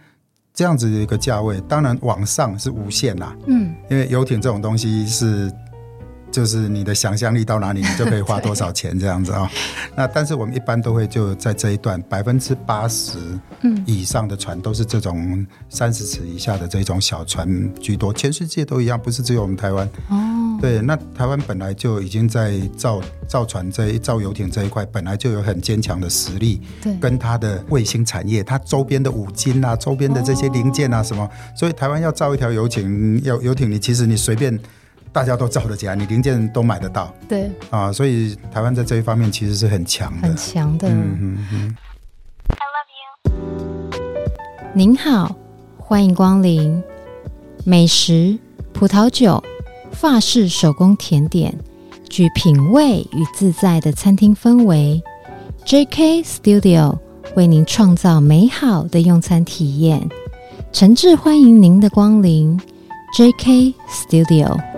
这样子的一个价位，当然往上是无限啦。嗯，因为游艇这种东西是，就是你的想象力到哪里，你就可以花多少钱这样子啊、哦。那但是我们一般都会就在这一段百分之八十以上的船都是这种三十尺以下的这种小船居多，全世界都一样，不是只有我们台湾。哦。对，那台湾本来就已经在造造船这一造游艇这一块，本来就有很坚强的实力。对，跟它的卫星产业，它周边的五金啊，周边的这些零件啊什么，哦、所以台湾要造一条游艇，要游艇，你其实你随便大家都造得起来，你零件都买得到。对，啊，所以台湾在这一方面其实是很强的，很强的。嗯嗯嗯。I love you。您好，欢迎光临美食葡萄酒。法式手工甜点，具品味与自在的餐厅氛围。JK Studio 为您创造美好的用餐体验，诚挚欢迎您的光临。JK Studio。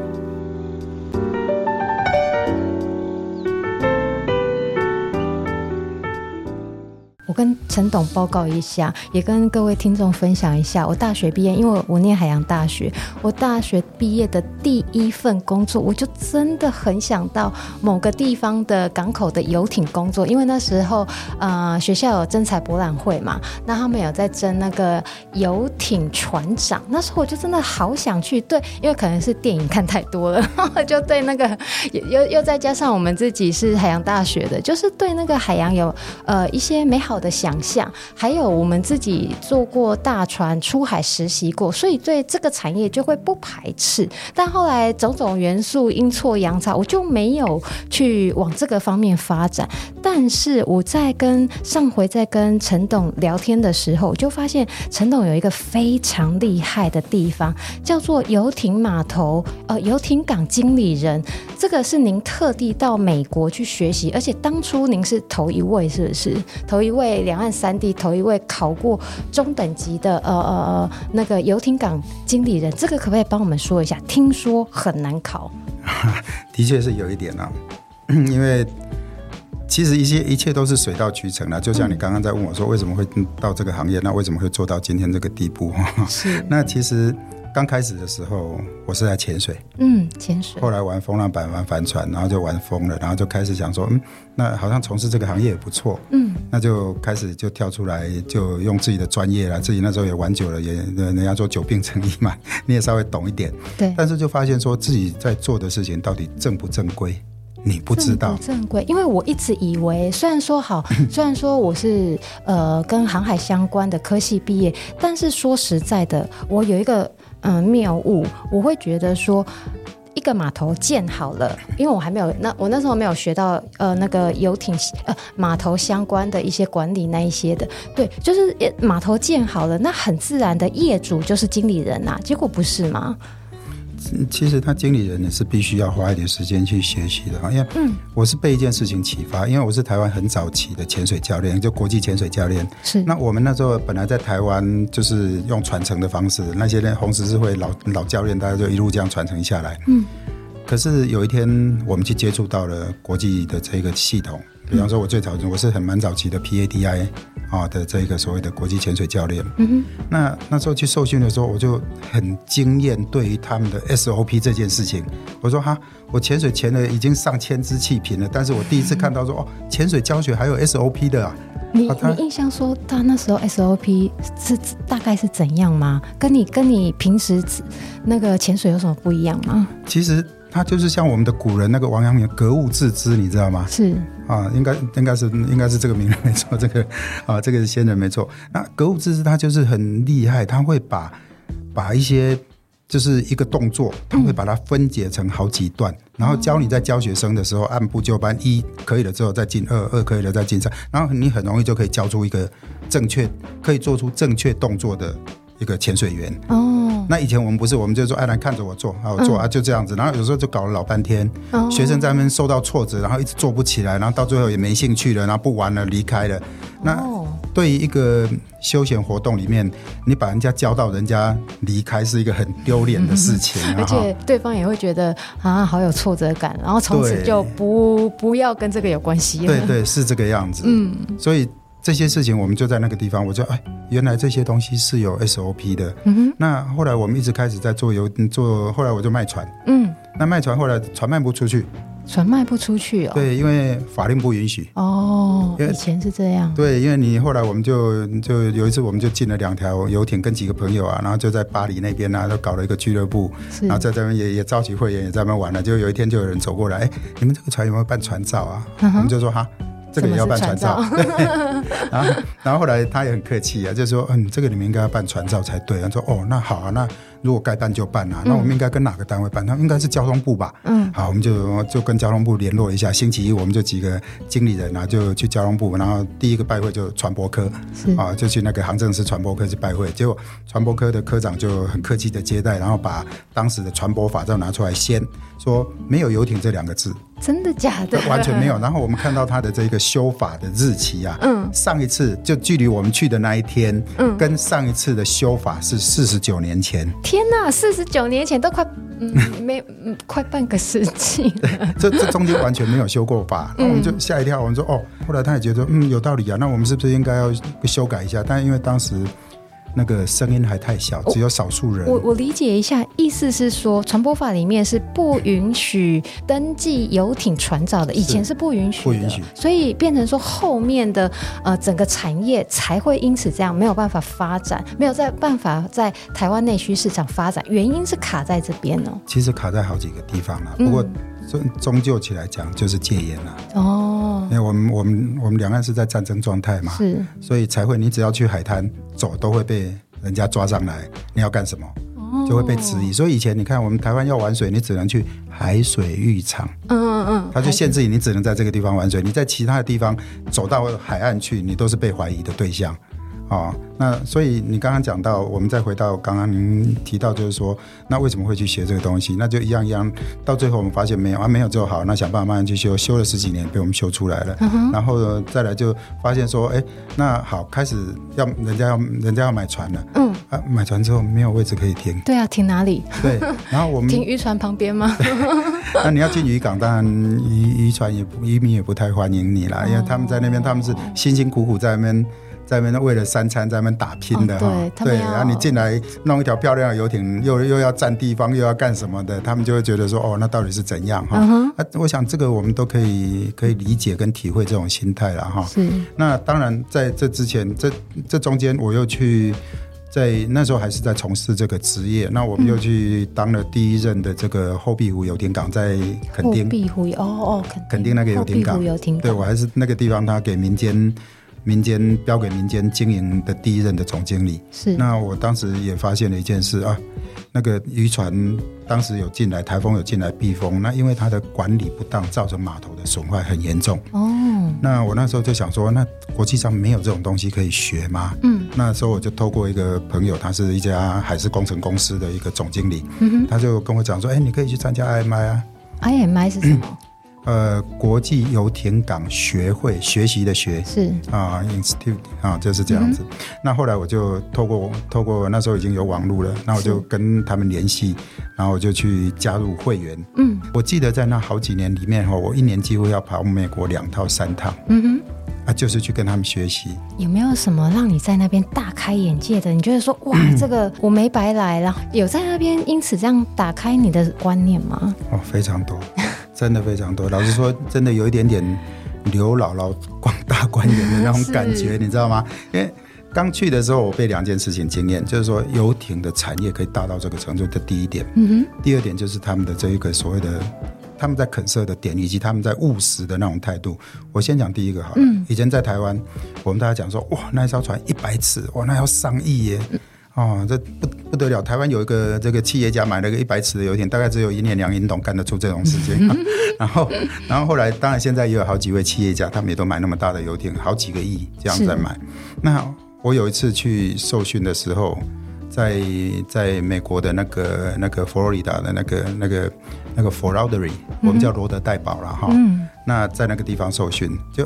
跟陈董报告一下，也跟各位听众分享一下。我大学毕业，因为我念海洋大学，我大学毕业的第一份工作，我就真的很想到某个地方的港口的游艇工作，因为那时候呃学校有征才博览会嘛，那他们有在征那个游艇船长，那时候我就真的好想去，对，因为可能是电影看太多了，就对那个又又再加上我们自己是海洋大学的，就是对那个海洋有呃一些美好的。的想象，还有我们自己坐过大船出海实习过，所以对这个产业就会不排斥。但后来种种元素阴错阳差，我就没有去往这个方面发展。但是我在跟上回在跟陈董聊天的时候，我就发现陈董有一个非常厉害的地方，叫做游艇码头呃游艇港经理人。这个是您特地到美国去学习，而且当初您是头一位，是不是头一位？两岸三地头一位考过中等级的呃呃呃那个游艇港经理人，这个可不可以帮我们说一下？听说很难考，的确是有一点啊，因为其实一些一切都是水到渠成的。就像你刚刚在问我说，为什么会到这个行业？那为什么会做到今天这个地步？是那其实。刚开始的时候，我是在潜水，嗯，潜水。后来玩风浪板、玩帆船，然后就玩疯了，然后就开始想说，嗯，那好像从事这个行业也不错，嗯，那就开始就跳出来，就用自己的专业啦。自己那时候也玩久了，也人家说久病成医嘛，你也稍微懂一点，对。但是就发现说自己在做的事情到底正不正规。你不知道正规，因为我一直以为，虽然说好，虽然说我是呃跟航海相关的科系毕业，但是说实在的，我有一个嗯、呃、谬误，我会觉得说一个码头建好了，因为我还没有那我那时候没有学到呃那个游艇呃码头相关的一些管理那一些的，对，就是码头建好了，那很自然的业主就是经理人呐、啊，结果不是吗？其实他经理人也是必须要花一点时间去学习的，因为我是被一件事情启发，因为我是台湾很早期的潜水教练，就国际潜水教练。是。那我们那时候本来在台湾就是用传承的方式，那些呢红十字会老老教练，大家就一路这样传承下来。嗯。可是有一天我们去接触到了国际的这个系统，比方说我最早我是很蛮早期的 PADI。啊的这个所谓的国际潜水教练，嗯哼，那那时候去受训的时候，我就很惊艳，对于他们的 SOP 这件事情，我说哈，我潜水潜了已经上千支气瓶了，但是我第一次看到说哦，潜水教学还有 SOP 的啊，你你印象说他那时候 SOP 是大概是怎样吗？跟你跟你平时那个潜水有什么不一样吗？其实。他就是像我们的古人那个王阳明格物致知，你知道吗？是啊，应该应该是应该是这个名人没错，这个啊这个是先人没错。那格物致知他就是很厉害，他会把把一些就是一个动作，他会把它分解成好几段，嗯、然后教你在教学生的时候按部就班，一可以了之后再进二，二可以了再进三，然后你很容易就可以教出一个正确可以做出正确动作的一个潜水员哦。那以前我们不是，我们就说，哎，来看着我做，啊，我做啊，就这样子。然后有时候就搞了老半天，学生在那边受到挫折，然后一直做不起来，然后到最后也没兴趣了，然后不玩了，离开了。那对于一个休闲活动里面，你把人家教到人家离开，是一个很丢脸的事情，而且对方也会觉得啊，好有挫折感，然后从此就不不要跟这个有关系了。对对，是这个样子。嗯，所以。这些事情，我们就在那个地方，我就哎，原来这些东西是有 SOP 的。嗯哼。那后来我们一直开始在做游做，后来我就卖船。嗯。那卖船后来船卖不出去。船卖不出去哦。对，因为法令不允许。哦。以前是这样。对，因为你后来我们就就有一次我们就进了两条游艇，跟几个朋友啊，然后就在巴黎那边啊，都搞了一个俱乐部，然后在这边也也召集会员，也在那边玩了。就有一天就有人走过来，哎，你们这个船有没有办船照啊？嗯、我们就说哈。这个也要办传照，对。然后，然后后来他也很客气啊，就说：“嗯，这个你们应该要办传照才对。”他说：“哦，那好啊，那。”如果该办就办啊，那我们应该跟哪个单位办？他应该是交通部吧。嗯，好，我们就就跟交通部联络一下。星期一我们就几个经理人啊，就去交通部，然后第一个拜会就船舶科，啊，就去那个航政司船舶科去拜会。结果船舶科的科长就很客气的接待，然后把当时的船舶法照拿出来先，先说没有游艇这两个字，真的假的？完全没有。然后我们看到他的这个修法的日期啊，嗯，上一次就距离我们去的那一天，嗯，跟上一次的修法是四十九年前。天呐，四十九年前都快嗯 没嗯快半个世纪了，这这中间完全没有修过法，那我们就吓一跳，我们说哦，后来他也觉得嗯有道理啊，那我们是不是应该要修改一下？但因为当时。那个声音还太小，只有少数人。我我理解一下，意思是说，传播法里面是不允许登记游艇船长的，以前是不允许的，不允许，所以变成说后面的呃整个产业才会因此这样没有办法发展，没有在办法在台湾内需市场发展，原因是卡在这边哦。其实卡在好几个地方了，不过终终究起来讲就是戒严了哦，因为我们我们我们两岸是在战争状态嘛，是，所以才会你只要去海滩。走都会被人家抓上来，你要干什么？就会被质疑。所以以前你看，我们台湾要玩水，你只能去海水浴场。嗯嗯嗯，他就限制你，你只能在这个地方玩水。你在其他的地方走到海岸去，你都是被怀疑的对象。哦，那所以你刚刚讲到，我们再回到刚刚您提到，就是说，那为什么会去学这个东西？那就一样一样，到最后我们发现没有啊，没有就好，那想办法慢慢去修，修了十几年被我们修出来了。嗯、然后再来就发现说，哎，那好，开始要人家要人家要买船了。嗯啊，买船之后没有位置可以停。对啊，停哪里？对，然后我们停渔船旁边吗？那你要进渔港，当然渔渔船也不渔民也不太欢迎你啦，哦、因为他们在那边他们是辛辛苦苦在那边。在那边为了三餐在那边打拼的哈，哦、对，然后你进来弄一条漂亮的游艇，又又要占地方，又要干什么的，他们就会觉得说，哦，那到底是怎样哈？啊，我想这个我们都可以可以理解跟体会这种心态了哈。是。那当然在这之前，这这中间我又去在那时候还是在从事这个职业，那我们又去当了第一任的这个后壁湖游艇港，在垦丁。后壁湖哦哦，垦丁那个游艇港。游艇港。对，我还是那个地方，他给民间。民间标给民间经营的第一任的总经理是。那我当时也发现了一件事啊，那个渔船当时有进来台风有进来避风，那因为它的管理不当，造成码头的损坏很严重。哦。那我那时候就想说，那国际上没有这种东西可以学吗？嗯。那时候我就透过一个朋友，他是一家海事工程公司的一个总经理，嗯，他就跟我讲说，哎、欸，你可以去参加 IMI 啊。IMI 是什么？嗯呃，国际游艇港学会学习的学是啊，Institute 啊，就是这样子。嗯、那后来我就透过透过那时候已经有网络了，那我就跟他们联系，然后我就去加入会员。嗯，我记得在那好几年里面哈，我一年几乎要跑美国两趟三趟。嗯哼，啊，就是去跟他们学习。有没有什么让你在那边大开眼界的？你觉得说哇，嗯、这个我没白来，了有在那边因此这样打开你的观念吗？哦，非常多。真的非常多，老实说，真的有一点点刘姥姥广大观园的那种感觉，你知道吗？因为刚去的时候，我被两件事情惊艳，就是说游艇的产业可以大到这个程度，这第一点。嗯哼。第二点就是他们的这一个所谓的他们在肯色的点，以及他们在务实的那种态度。我先讲第一个好了。嗯。以前在台湾，我们大家讲说，哇，那一艘船一百尺，哇，那要上亿耶。嗯哦，这不不得了！台湾有一个这个企业家买了个一百尺的游艇，大概只有一年两银董干得出这种事情。然后，然后后来，当然现在也有好几位企业家，他们也都买那么大的游艇，好几个亿这样在买。那我有一次去受训的时候，在在美国的那个那个佛罗里达的那个那个那个 Fort Lauderdale，我们叫罗德代堡了哈。嗯。那在那个地方受训，就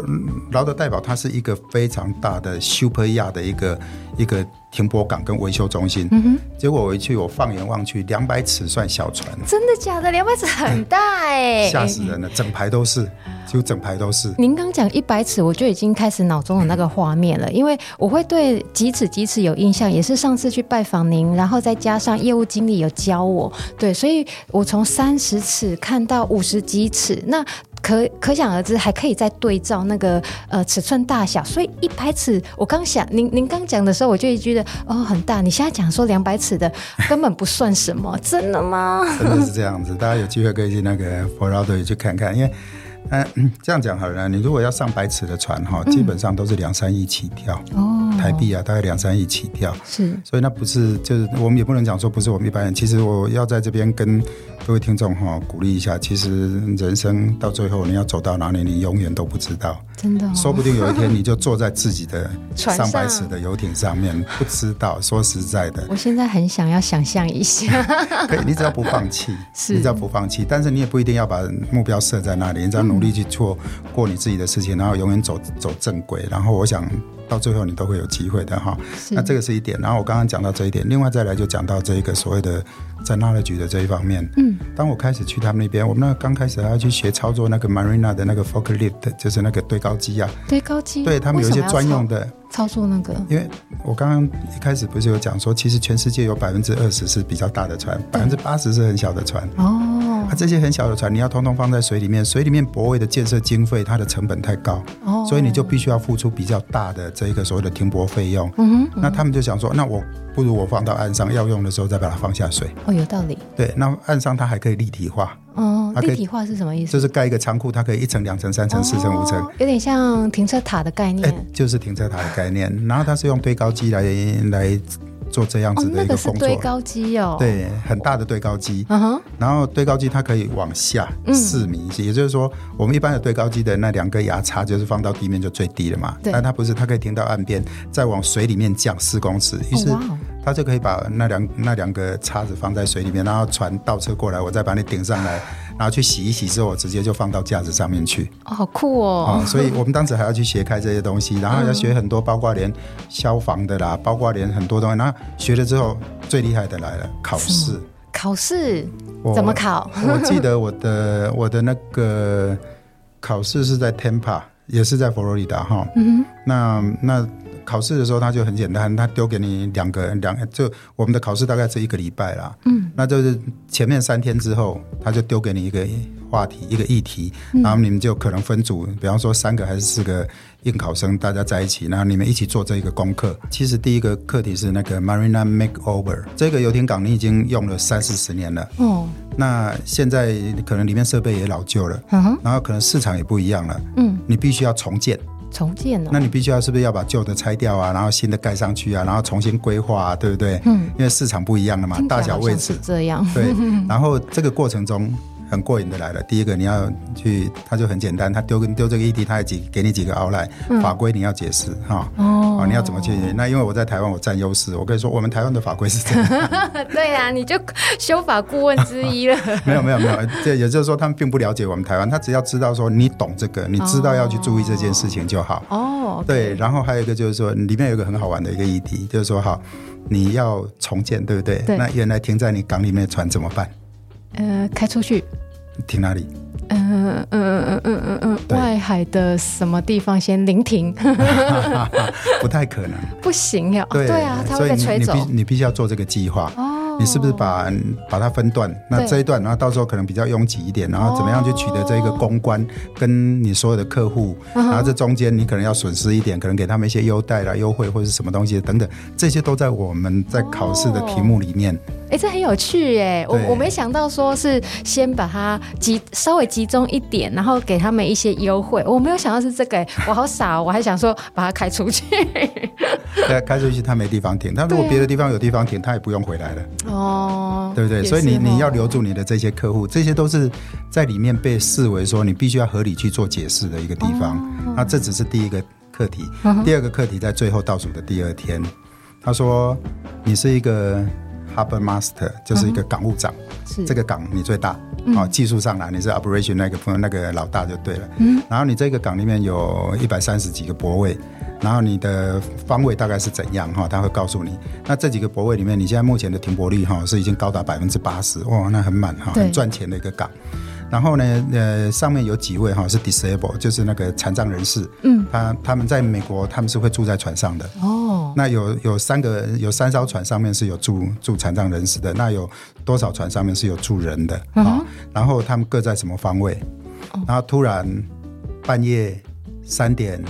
罗德代堡，它是一个非常大的 super yacht 的一个一个。停泊港跟维修中心，嗯哼，结果我一去，我放眼望去，两百尺算小船，真的假的？两百尺很大哎、欸，吓死人了，整排都是，几乎整排都是。您刚讲一百尺，我就已经开始脑中有那个画面了，嗯、因为我会对几尺几尺有印象，也是上次去拜访您，然后再加上业务经理有教我，对，所以我从三十尺看到五十几尺，那。可可想而知，还可以再对照那个呃尺寸大小，所以一百尺，我刚想您您刚讲的时候，我就觉得哦很大。你现在讲说两百尺的根本不算什么，真的吗？真的是这样子，大家有机会可以去那个 Lauderdale 去看看，因为。嗯，这样讲好了，你如果要上百尺的船哈，基本上都是两三亿起跳哦，台币啊，大概两三亿起跳。是，所以那不是，就是我们也不能讲说不是我们一般人。其实我要在这边跟各位听众哈鼓励一下，其实人生到最后你要走到哪里，你永远都不知道。真的，说不定有一天你就坐在自己的上百尺的游艇上面，不知道。说实在的，我现在很想要想象一下。可以，你只要不放弃，你只要不放弃，但是你也不一定要把目标设在那里，你只要努力去做过你自己的事情，然后永远走走正轨。然后我想到最后你都会有机会的哈。那这个是一点。然后我刚刚讲到这一点，另外再来就讲到这一个所谓的。在 knowledge 的这一方面，嗯，当我开始去他们那边，我们那刚开始还要去学操作那个 Marina 的那个 forklift，就是那个堆高机啊，堆高机，对他们有一些专用的操，操作那个。因为我刚刚一开始不是有讲说，其实全世界有百分之二十是比较大的船，百分之八十是很小的船。哦，啊，这些很小的船，你要通通放在水里面，水里面泊位的建设经费，它的成本太高，哦，所以你就必须要付出比较大的这一个所谓的停泊费用。嗯哼，嗯，那他们就想说，那我。不如我放到岸上，要用的时候再把它放下水。哦，有道理。对，那岸上它还可以立体化。哦，立体化是什么意思？就是盖一个仓库，它可以一层、两层、三层、四层、五层，有点像停车塔的概念。就是停车塔的概念。然后它是用堆高机来来。做这样子的一个工作，哦、那个、堆高机哦，对，很大的堆高机。嗯哼，然后堆高机它可以往下四米，嗯、也就是说，我们一般的堆高机的那两个牙叉就是放到地面就最低了嘛。对，但它不是，它可以停到岸边，再往水里面降四公尺，于是它就可以把那两那两个叉子放在水里面，然后船倒车过来，我再把你顶上来。然后去洗一洗之后，我直接就放到架子上面去。哦，好酷哦！哦，所以我们当时还要去学开这些东西，然后要学很多，包括连消防的啦，包括连很多东西。然后学了之后，最厉害的来了，考试。考试？怎么考？我记得我的我的那个考试是在 Tampa，也是在佛罗里达哈。嗯哼。那那。考试的时候，他就很简单，他丢给你两个两个，就我们的考试大概是一个礼拜啦。嗯，那就是前面三天之后，他就丢给你一个话题，一个议题，然后你们就可能分组，比方说三个还是四个应考生，大家在一起，然后你们一起做这一个功课。其实第一个课题是那个 Marina Makeover，这个游艇港你已经用了三四十年了。哦，那现在可能里面设备也老旧了，嗯哼，然后可能市场也不一样了。嗯，你必须要重建。重建了，那你必须要是不是要把旧的拆掉啊，然后新的盖上去啊，然后重新规划啊，对不对？嗯，因为市场不一样了嘛，大小位置这样。对，然后这个过程中。很过瘾的来了。第一个你要去，他就很简单，他丢跟丢这个议题，他也几给你几个 outline，法规你要解释哈。哦，你要怎么去？那因为我在台湾，我占优势。我跟你说，我们台湾的法规是这样。对呀、啊，你就修法顾问之一了。没有没有没有，这也就是说，他们并不了解我们台湾，他只要知道说你懂这个，你知道要去注意这件事情就好。哦，对。然后还有一个就是说，里面有一个很好玩的一个议题，就是说哈，你要重建，对不对？对。那原来停在你港里面的船怎么办？呃，开出去。停哪里？嗯嗯嗯嗯嗯嗯嗯，外海的什么地方先临停？不太可能，不行呀。对啊，他会被吹走。你必你必须要做这个计划。哦。你是不是把把它分段？那这一段，然后到时候可能比较拥挤一点，然后怎么样去取得这一个公关，跟你所有的客户，然后这中间你可能要损失一点，可能给他们一些优待啦、优惠或者是什么东西等等，这些都在我们在考试的题目里面。哎，这很有趣哎！我我没想到说是先把它集稍微集中一点，然后给他们一些优惠。我没有想到是这个，我好傻哦，我还想说把它开出去。对，开出去他没地方停。他如果别的地方有地方停，他也不用回来了。哦，对不对？所以你你要留住你的这些客户，这些都是在里面被视为说你必须要合理去做解释的一个地方。那这只是第一个课题，第二个课题在最后倒数的第二天，他说你是一个。Harbor Master 就是一个港务长，是。这个港你最大，哦，技术上来你是 Operation 那个那个老大就对了，嗯，然后你这个港里面有一百三十几个泊位，然后你的方位大概是怎样哈？他会告诉你，那这几个泊位里面，你现在目前的停泊率哈是已经高达百分之八十，哇，那很满哈，很赚钱的一个港。然后呢，呃，上面有几位哈是 Disable，就是那个残障人士，嗯，他他们在美国他们是会住在船上的，哦，那有有三个有三艘船上面是有住住残障人士的，那有多少船上面是有住人的啊？哦，然后他们各在什么方位？然后突然半夜三点。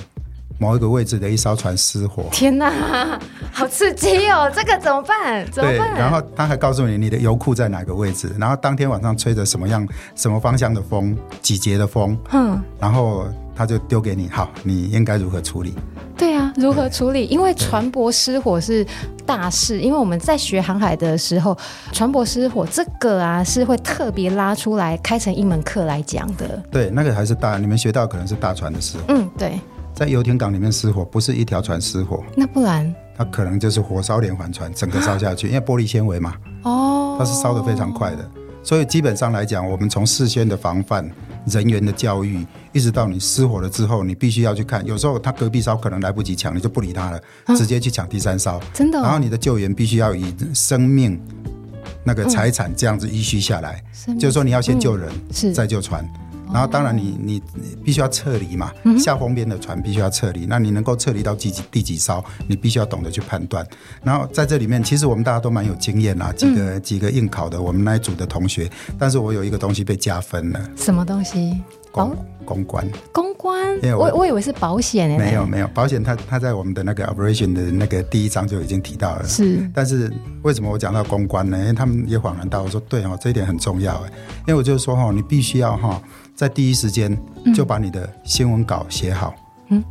某一个位置的一艘船失火，天哪，好刺激哦！这个怎么办？怎么办？对，然后他还告诉你你的油库在哪个位置，然后当天晚上吹着什么样、什么方向的风，几节的风，嗯，然后他就丢给你，好，你应该如何处理？对啊，如何处理？因为船舶失火是大事，因为我们在学航海的时候，船舶失火这个啊是会特别拉出来开成一门课来讲的。对，那个还是大，你们学到可能是大船的失火。嗯，对。在游艇港里面失火，不是一条船失火，那不然？它可能就是火烧连环船，整个烧下去，啊、因为玻璃纤维嘛，哦，它是烧得非常快的，所以基本上来讲，我们从事先的防范、人员的教育，一直到你失火了之后，你必须要去看，有时候他隔壁烧可能来不及抢，你就不理他了，啊、直接去抢第三烧，真的、哦，然后你的救援必须要以生命、那个财产这样子依序下来，嗯、就是说你要先救人，嗯、是。再救船。然后当然你你必须要撤离嘛，下风边的船必须要撤离。那你能够撤离到第几第几艘，你必须要懂得去判断。然后在这里面，其实我们大家都蛮有经验啦，几个、嗯、几个应考的我们那一组的同学。但是我有一个东西被加分了，什么东西？公公关。公关？因为我我，以为是保险诶。没有没有，保险它它在我们的那个 operation 的那个第一章就已经提到了。是。但是为什么我讲到公关呢？因为他们也恍然大悟说，对哦，这一点很重要诶。因为我就是说哈，你必须要哈。在第一时间就把你的新闻稿写好。嗯，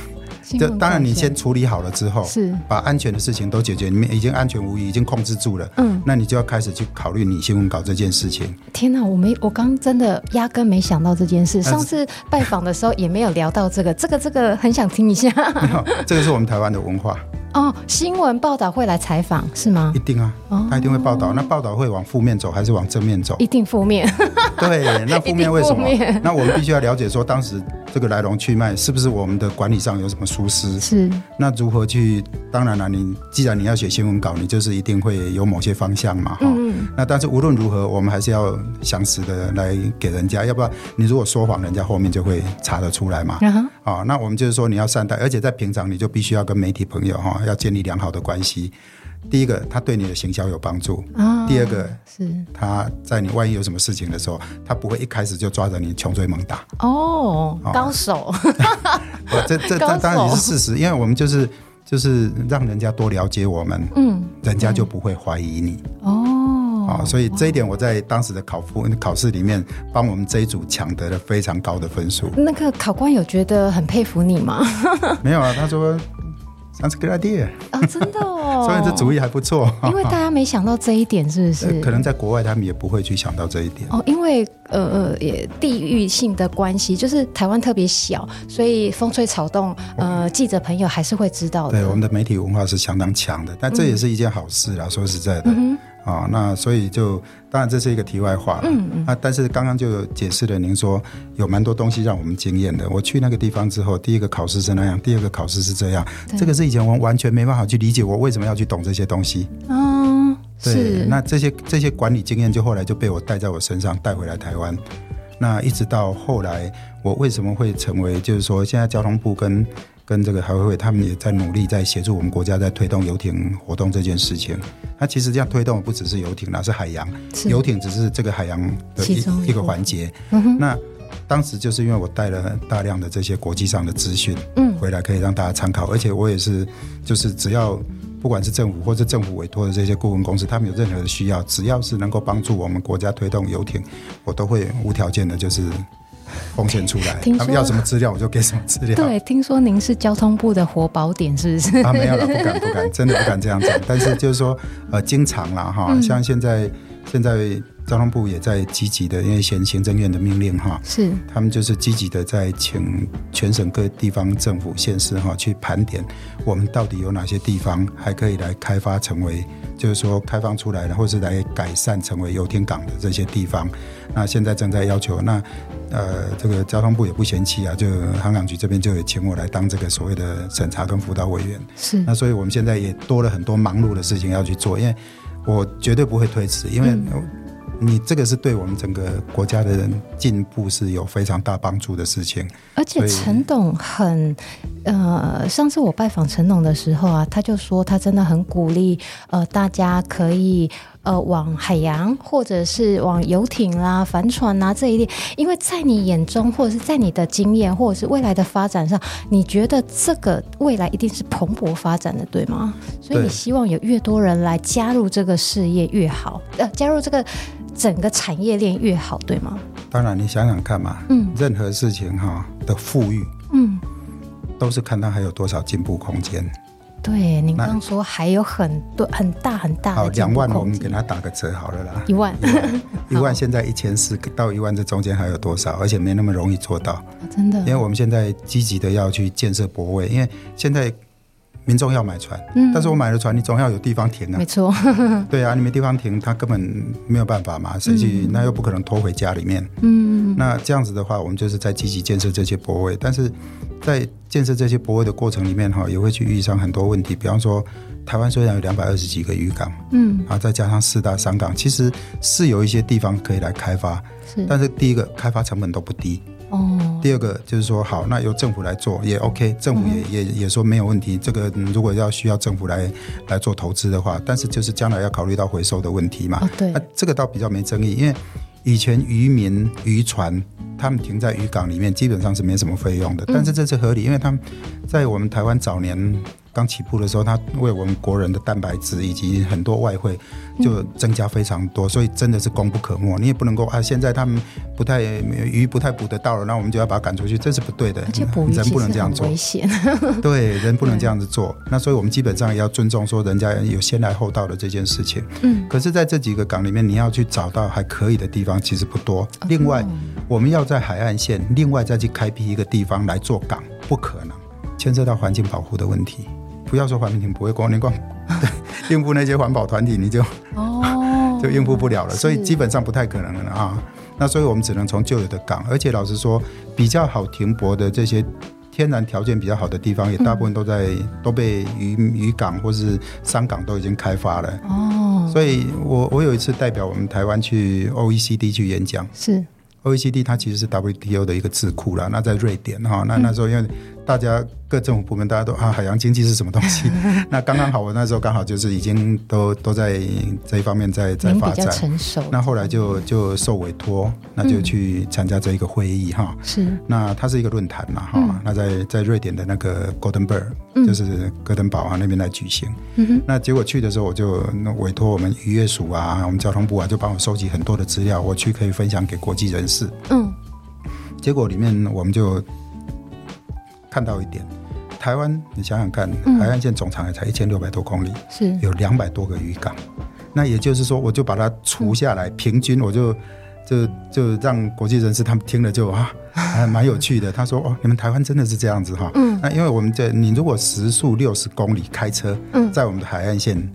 这当然你先处理好了之后，是把安全的事情都解决，你们已经安全无虞，已经控制住了。嗯，那你就要开始去考虑你新闻稿这件事情。天哪，我没，我刚真的压根没想到这件事。上次拜访的时候也没有聊到这个，这个这个很想听一下。这个是我们台湾的文化。哦，新闻报道会来采访是吗？一定啊，他一定会报道。那报道会往负面走还是往正面走？一定负面。对，那负面 为什么？那我们必须要了解说，当时这个来龙去脉是不是我们的管理上有什么疏失？是。那如何去？当然了，你既然你要写新闻稿，你就是一定会有某些方向嘛，哈。嗯。那但是无论如何，我们还是要详实的来给人家，要不然你如果说谎，人家后面就会查得出来嘛。啊，那我们就是说你要善待，而且在平常你就必须要跟媒体朋友哈。要建立良好的关系。第一个，他对你的行销有帮助。哦、第二个是他在你万一有什么事情的时候，他不会一开始就抓着你穷追猛打。哦，哦高手。这这这当然也是事实，因为我们就是就是让人家多了解我们，嗯，人家就不会怀疑你。哦，哦，所以这一点我在当时的考复考试里面，帮我们这一组抢得了非常高的分数。那个考官有觉得很佩服你吗？没有啊，他说。That's a good idea 啊，真的哦，所以这主意还不错。因为大家没想到这一点，是不是？可能在国外他们也不会去想到这一点哦，因为呃呃，也地域性的关系，就是台湾特别小，所以风吹草动，呃，记者朋友还是会知道的。对，我们的媒体文化是相当强的，但这也是一件好事啦。嗯、说实在的。嗯啊、哦，那所以就当然这是一个题外话了。嗯嗯。啊，但是刚刚就解释了，您说有蛮多东西让我们惊艳的。我去那个地方之后，第一个考试是那样，第二个考试是这样。这个是以前我完全没办法去理解，我为什么要去懂这些东西。嗯，对。那这些这些管理经验，就后来就被我带在我身上，带回来台湾。那一直到后来，我为什么会成为，就是说现在交通部跟跟这个海委会，他们也在努力在协助我们国家在推动游艇活动这件事情。那其实这样推动不只是游艇，那是海洋，游艇只是这个海洋的一一,一个环节。嗯、那当时就是因为我带了大量的这些国际上的资讯，嗯，回来可以让大家参考，而且我也是就是只要。不管是政府或者政府委托的这些顾问公司，他们有任何的需要，只要是能够帮助我们国家推动游艇，我都会无条件的，就是奉献出来。他们要什么资料，我就给什么资料。对，听说您是交通部的活宝典，是不是？啊，没有了，不敢，不敢，真的不敢这样讲。但是就是说，呃，经常啦，哈，像现在，现在。交通部也在积极的，因为行行政院的命令哈，是他们就是积极的在请全省各地方政府县市哈去盘点，我们到底有哪些地方还可以来开发成为，就是说开放出来的，或是来改善成为游艇港的这些地方。那现在正在要求，那呃这个交通部也不嫌弃啊，就航港局这边就有请我来当这个所谓的审查跟辅导委员。是，那所以我们现在也多了很多忙碌的事情要去做，因为我绝对不会推迟，因为。嗯你这个是对我们整个国家的人进步是有非常大帮助的事情，而且陈董很，呃，上次我拜访陈董的时候啊，他就说他真的很鼓励，呃，大家可以。呃，往海洋或者是往游艇啦、帆船啊这一类，因为在你眼中，或者是在你的经验，或者是未来的发展上，你觉得这个未来一定是蓬勃发展的，对吗？所以你希望有越多人来加入这个事业越好，呃，加入这个整个产业链越好，对吗？当然，你想想看嘛，嗯，任何事情哈的富裕，嗯，都是看它还有多少进步空间。对，您刚刚说还有很多很大很大的好两万，我们给他打个折好了啦。一万，一万现在一千四到一万这中间还有多少？而且没那么容易做到，哦、真的。因为我们现在积极的要去建设博位，因为现在民众要买船，嗯，但是我买了船，你总要有地方停啊。没错。对啊，你没地方停，他根本没有办法嘛，谁去？那又不可能拖回家里面。嗯。那这样子的话，我们就是在积极建设这些泊位，但是。在建设这些泊位的过程里面，哈，也会去遇上很多问题。比方说，台湾虽然有两百二十几个渔港，嗯，啊，再加上四大商港，其实是有一些地方可以来开发。是，但是第一个开发成本都不低。哦。第二个就是说，好，那由政府来做也 OK，政府也、嗯、也也说没有问题。这个如果要需要政府来来做投资的话，但是就是将来要考虑到回收的问题嘛。哦、对。那这个倒比较没争议，因为以前渔民渔船。他们停在渔港里面，基本上是没什么费用的。但是这是合理，因为他们在我们台湾早年刚起步的时候，他为我们国人的蛋白质以及很多外汇就增加非常多，所以真的是功不可没。你也不能够啊，现在他们不太鱼不太捕得到了，那我们就要把它赶出去，这是不对的。而且捕鱼人不能这样做，危险。对，人不能这样子做。那所以我们基本上也要尊重说人家有先来后到的这件事情。嗯。可是，在这几个港里面，你要去找到还可以的地方，其实不多。另外，我们要在海岸线另外再去开辟一个地方来做港，不可能，牵涉到环境保护的问题。不要说环境不会光，你光对 应付那些环保团体，你就哦 就应付不了了。所以基本上不太可能了啊。那所以我们只能从旧有的港，而且老实说，比较好停泊的这些天然条件比较好的地方，也大部分都在、嗯、都被渔渔港或是商港都已经开发了。哦，所以我我有一次代表我们台湾去 OECD 去演讲，是。OECD 它其实是 WTO 的一个智库啦，那在瑞典哈，那那时候因为大家各政府部门大家都啊，海洋经济是什么东西？那刚刚好我那时候刚好就是已经都都在这一方面在在发展，成熟。那后来就就受委托，那就去参加这一个会议哈。是。那它是一个论坛嘛哈，那在在瑞典的那个 Gothenburg 就是哥登堡啊那边来举行。那结果去的时候我就委托我们渔业署啊，我们交通部啊，就帮我收集很多的资料，我去可以分享给国际人士。嗯。结果里面我们就。看到一点，台湾，你想想看，海岸线总长也才一千六百多公里，是有两百多个渔港。那也就是说，我就把它除下来，平均我就就就让国际人士他们听了就啊，还蛮有趣的。他说：“哦，你们台湾真的是这样子哈。”嗯，那因为我们这你如果时速六十公里开车，在我们的海岸线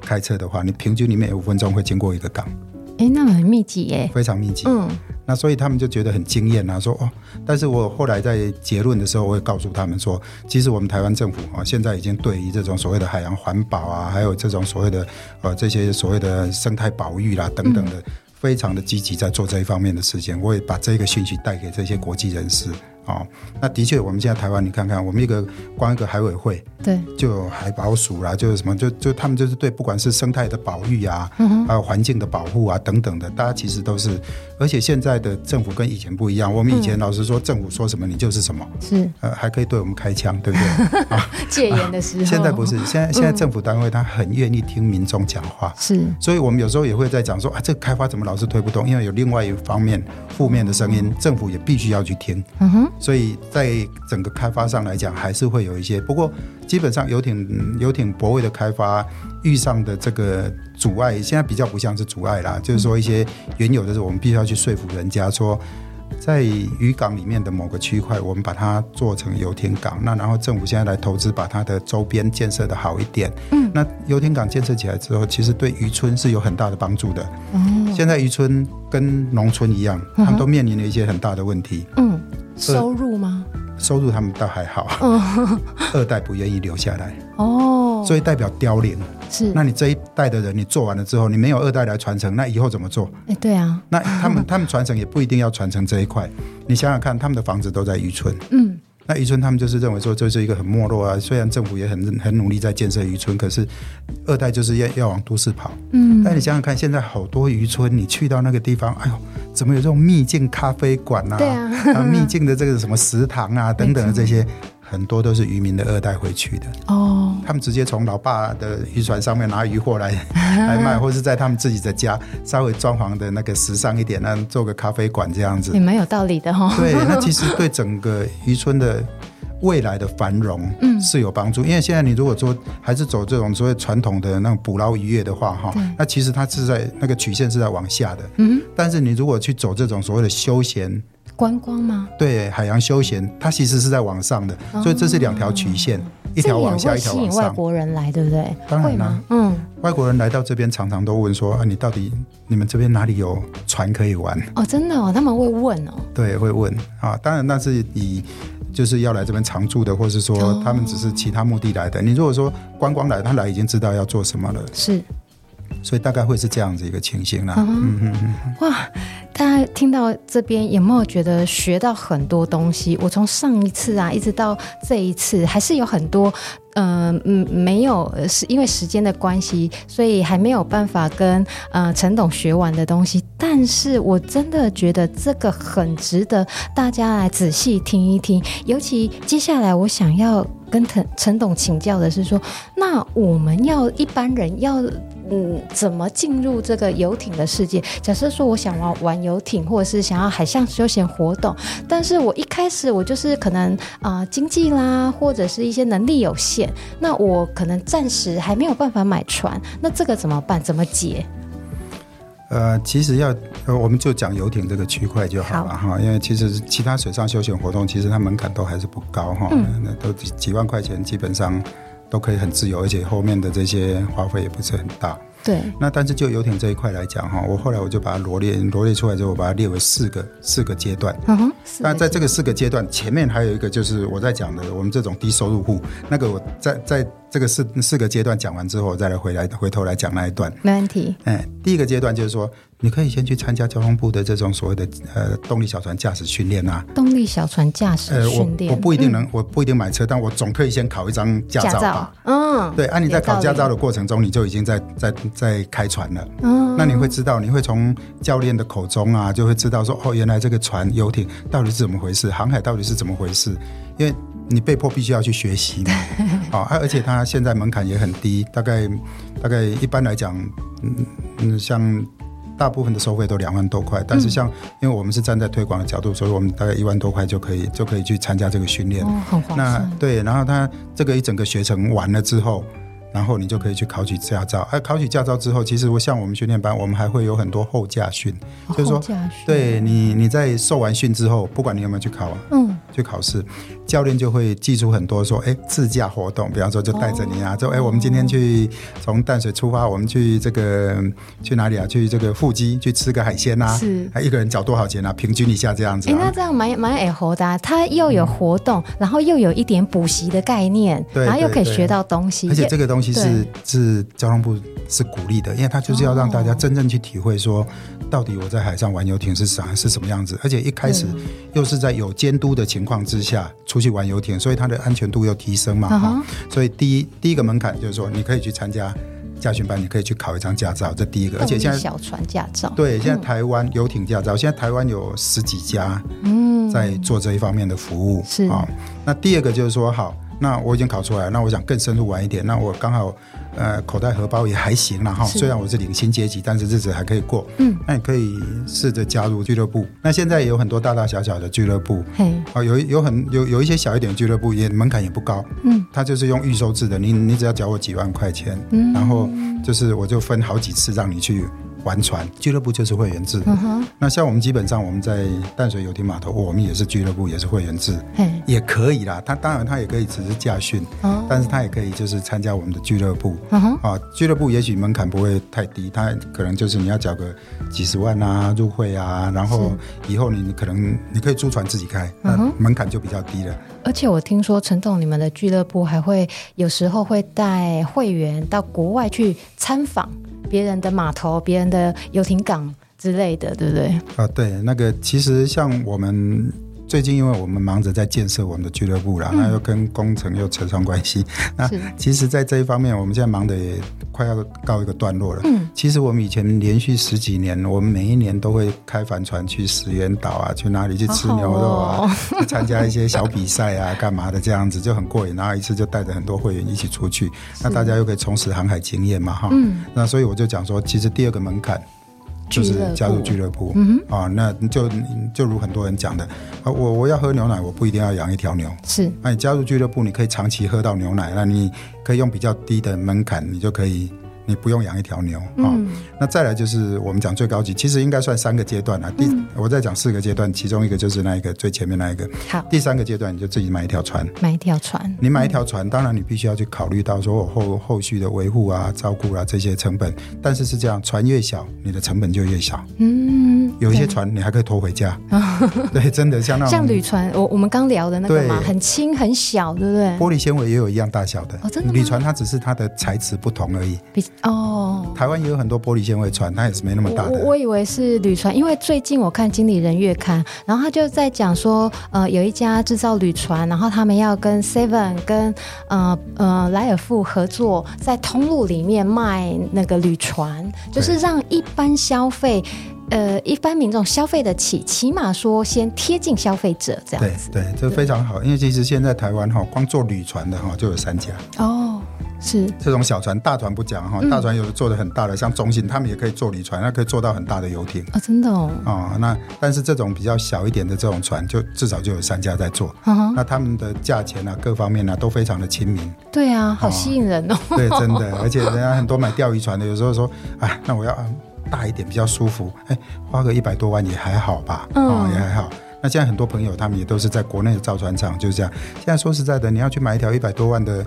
开车的话，你平均里面有五分钟会经过一个港。哎、欸，那很密集耶，非常密集。嗯，那所以他们就觉得很惊艳啊，说哦，但是我后来在结论的时候，我会告诉他们说，其实我们台湾政府啊，现在已经对于这种所谓的海洋环保啊，还有这种所谓的呃这些所谓的生态保育啦等等的，非常的积极在做这一方面的事情。我也把这个讯息带给这些国际人士。哦，那的确，我们现在台湾，你看看，我们一个光一个海委会，对，就有海保署啦，就是什么，就就他们就是对，不管是生态的保育啊，嗯，还有环境的保护啊等等的，大家其实都是，而且现在的政府跟以前不一样，我们以前老实说，政府说什么你就是什么，是，呃，还可以对我们开枪，对不对？啊，戒严的时候，现在不是，现在现在政府单位他很愿意听民众讲话，是，所以我们有时候也会在讲说啊，这个开发怎么老是推不动？因为有另外一方面负面的声音，政府也必须要去听，嗯哼。所以在整个开发上来讲，还是会有一些。不过基本上游艇游艇泊位的开发遇上的这个阻碍，现在比较不像是阻碍啦，就是说一些原有的是我们必须要去说服人家说，在渔港里面的某个区块，我们把它做成游艇港。那然后政府现在来投资，把它的周边建设的好一点。嗯，那游艇港建设起来之后，其实对渔村是有很大的帮助的。哦，现在渔村跟农村一样，他们都面临了一些很大的问题。嗯。收入吗？收入他们倒还好，嗯、二代不愿意留下来哦，所以代表凋零是。那你这一代的人，你做完了之后，你没有二代来传承，那以后怎么做？哎、欸，对啊。那他们他们传承也不一定要传承这一块，你想想看，他们的房子都在渔村，嗯。那渔村他们就是认为说这是一个很没落啊，虽然政府也很很努力在建设渔村，可是二代就是要要往都市跑。嗯，但你想想看，现在好多渔村，你去到那个地方，哎呦，怎么有这种秘境咖啡馆啊？对啊，啊秘境的这个什么食堂啊等等的这些。很多都是渔民的二代回去的。哦，他们直接从老爸的渔船上面拿渔货来 来卖，或是在他们自己的家稍微装潢的那个时尚一点，那做个咖啡馆这样子，也蛮有道理的哈、哦。对，那其实对整个渔村的未来的繁荣是有帮助，因为现在你如果说还是走这种所谓传统的那种捕捞渔业的话哈，那其实它是在那个曲线是在往下的，嗯，但是你如果去走这种所谓的休闲。观光吗？对，海洋休闲，它其实是在往上的，哦、所以这是两条曲线，一条往下，一条往上。吸引外国人来，对不对？当然了，嗯，外国人来到这边，常常都问说：“啊，你到底你们这边哪里有船可以玩？”哦，真的哦，他们会问哦。对，会问啊。当然，那是以就是要来这边常住的，或是说他们只是其他目的来的。哦、你如果说观光来，他来已经知道要做什么了。是。所以大概会是这样子一个情形啦。嗯嗯嗯。哇，大家听到这边有没有觉得学到很多东西？我从上一次啊，一直到这一次，还是有很多，嗯、呃、嗯，没有是因为时间的关系，所以还没有办法跟呃陈董学完的东西。但是我真的觉得这个很值得大家来仔细听一听。尤其接下来我想要跟陈陈董请教的是说，那我们要一般人要。嗯，怎么进入这个游艇的世界？假设说我想玩玩游艇，或者是想要海上休闲活动，但是我一开始我就是可能啊、经济啦，或者是一些能力有限，那我可能暂时还没有办法买船，那这个怎么办？怎么解？呃，其实要呃，我们就讲游艇这个区块就好了哈，因为其实其他水上休闲活动其实它门槛都还是不高哈，嗯、那都几几万块钱基本上。都可以很自由，而且后面的这些花费也不是很大。对。那但是就游艇这一块来讲哈，我后来我就把它罗列罗列出来之后，我把它列为四个四个阶段。嗯哼。那在这个四个阶段前面还有一个就是我在讲的，我们这种低收入户，那个我在在这个四四个阶段讲完之后，我再来回来回头来讲那一段。没问题。哎，第一个阶段就是说。你可以先去参加交通部的这种所谓的呃动力小船驾驶训练啊。动力小船驾驶训练，我我不一定能，嗯、我不一定买车，但我总可以先考一张驾照吧。嗯，对，啊，你在考驾照的过程中，你就已经在在在开船了。嗯，那你会知道，你会从教练的口中啊，就会知道说，哦，原来这个船游艇到底是怎么回事，航海到底是怎么回事，因为你被迫必须要去学习嘛。啊，而且它现在门槛也很低，大概大概一般来讲，嗯嗯，像。大部分的收费都两万多块，但是像因为我们是站在推广的角度，所以我们大概一万多块就可以就可以去参加这个训练。哦，很划算。那对，然后他这个一整个学程完了之后。然后你就可以去考取驾照。哎、啊，考取驾照之后，其实我像我们训练班，我们还会有很多后驾训，哦、就是说，对你你在受完训之后，不管你有没有去考，嗯，去考试，教练就会记出很多说，哎，自驾活动，比方说就带着你啊，就哎，我们今天去从淡水出发，我们去这个去哪里啊？去这个腹肌去吃个海鲜啊？是，一个人缴多少钱啊？平均一下这样子、啊。哎，那这样蛮蛮哎活的、啊，他又有活动，嗯、然后又有一点补习的概念，对，然后又可以学到东西，而且这个东西。是是交通部是鼓励的，因为他就是要让大家真正去体会说，到底我在海上玩游艇是啥是什么样子，而且一开始又是在有监督的情况况之下出去玩游艇，所以它的安全度又提升嘛。哈、uh，huh. 所以第一第一个门槛就是说，你可以去参加驾训班，你可以去考一张驾照，这第一个。而且现在小船驾照，对，现在台湾游艇驾照，现在台湾有十几家嗯在做这一方面的服务是啊。那第二个就是说，好，那我已经考出来，那我想更深入玩一点，那我刚好。呃，口袋荷包也还行了哈。虽然我是领薪阶级，但是日子还可以过。嗯，那你可以试着加入俱乐部。那现在也有很多大大小小的俱乐部。嘿，啊，有有很有有一些小一点的俱乐部，也门槛也不高。嗯，他就是用预收制的，你你只要缴我几万块钱，嗯，然后就是我就分好几次让你去。玩船俱乐部就是会员制，uh. 那像我们基本上我们在淡水游艇码头，我们也是俱乐部，也是会员制.也可以啦。他当然他也可以只是驾训，uh. 但是他也可以就是参加我们的俱乐部。Uh. 啊，俱乐部也许门槛不会太低，他可能就是你要缴个几十万啊入会啊，然后以后你可能你可以租船自己开，uh. 那门槛就比较低了。而且我听说陈总你们的俱乐部还会有时候会带会员到国外去参访。别人的码头、别人的游艇港之类的，对不对？啊，对，那个其实像我们最近，因为我们忙着在建设我们的俱乐部啦，嗯、那又跟工程又扯上关系。那其实，在这一方面，我们现在忙得也快要告一个段落了。嗯，其实我们以前连续十几年，我们每一年都会开帆船去石原岛啊，去哪里去吃牛肉啊，哦、去参加一些小比赛啊，干嘛的这样子就很过瘾。然后一次就带着很多会员一起出去，那大家又可以重拾航海经验嘛，哈。嗯，那所以我就讲说，其实第二个门槛。就是加入俱乐部，嗯哼，啊，那就就如很多人讲的，啊，我我要喝牛奶，我不一定要养一条牛，是，那你加入俱乐部，你可以长期喝到牛奶，那你可以用比较低的门槛，你就可以。你不用养一条牛啊，嗯哦，那再来就是我们讲最高级，其实应该算三个阶段啊。第，嗯、我再讲四个阶段，其中一个就是那一个最前面那一个。好，第三个阶段你就自己买一条船，买一条船。你买一条船，嗯、当然你必须要去考虑到说我后后续的维护啊、照顾啊这些成本。但是是这样，船越小，你的成本就越小。嗯，有一些船你还可以拖回家。对，对，真的像那种像铝船，我我们刚聊的那个嘛，很轻很小，对不对？玻璃纤维也有一样大小的。哦，真的。铝船它只是它的材质不同而已。比哦，台湾也有很多玻璃纤维船，它也是没那么大的。我，我以为是铝船，因为最近我看《经理人月刊》，然后他就在讲说，呃，有一家制造铝船，然后他们要跟 Seven 跟呃呃莱尔富合作，在通路里面卖那个铝船，就是让一般消费，呃，一般民众消费得起，起码说先贴近消费者这样子。对对，这非常好，因为其实现在台湾哈，光做铝船的哈就有三家。哦。是这种小船，大船不讲哈，大船有的做的很大的，嗯、像中信他们也可以做铝船，那可以做到很大的游艇啊，真的哦。哦，那但是这种比较小一点的这种船，就至少就有三家在做。那他们的价钱啊，各方面啊，都非常的亲民。对啊，好吸引人哦。哦对，真的，而且人家很多买钓鱼船的，有时候说，哎，那我要大一点比较舒服，哎，花个一百多万也还好吧，嗯、哦，也还好。那现在很多朋友他们也都是在国内的造船厂，就是这样。现在说实在的，你要去买一条一百多万的。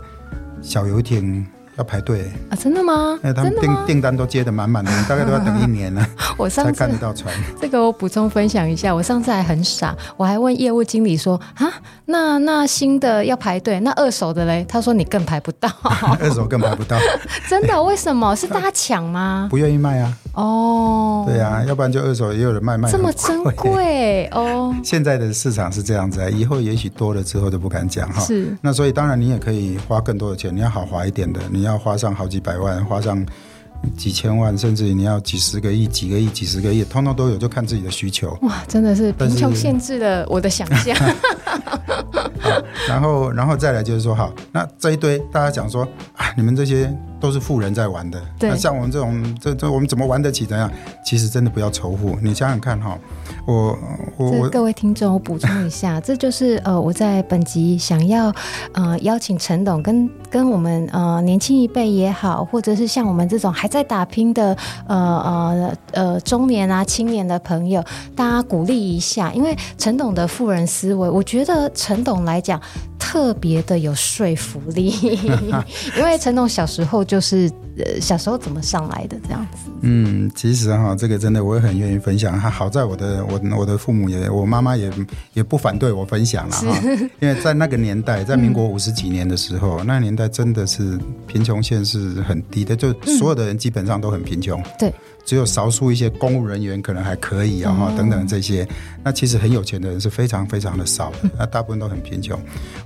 小游艇要排队啊？真的吗？哎，他们订订单都接得满满的，大概都要等一年了。我上次才看得到船。这个我补充分享一下，我上次还很傻，我还问业务经理说啊，那那新的要排队，那二手的嘞？他说你更排不到，二手更排不到。真的？为什么？是大家抢吗？不愿意卖啊。哦，对呀，要不然就二手也有人卖卖这么珍贵哦。现在的市场是这样子啊，以后也许多了之后就不敢讲哈。是，那所以当然你也可以花更多的钱，你要豪华一点的，你要花上好几百万，花上几千万，甚至你要几十个亿、几个亿、几十个亿，通通都有，就看自己的需求。哇，真的是贫穷限制了我的想象。然后，然后再来就是说，好，那这一堆大家讲说啊，你们这些。都是富人在玩的，对那像我们这种，这这我们怎么玩得起？怎样？其实真的不要仇富。你想想看哈，我我各位听众，我补充一下，这就是呃我在本集想要呃邀请陈董跟跟我们呃年轻一辈也好，或者是像我们这种还在打拼的呃呃呃中年啊青年的朋友，大家鼓励一下，因为陈董的富人思维，我觉得陈董来讲。特别的有说服力，因为陈董小时候就是呃小时候怎么上来的这样子。嗯，其实哈，这个真的我也很愿意分享。还好在我的我我的父母也我妈妈也也不反对我分享了哈，因为在那个年代，在民国五十几年的时候，嗯、那个年代真的是贫穷线是很低的，就所有的人基本上都很贫穷。对。只有少数一些公务人员可能还可以啊，哈，等等这些。那其实很有钱的人是非常非常的少的，那大部分都很贫穷。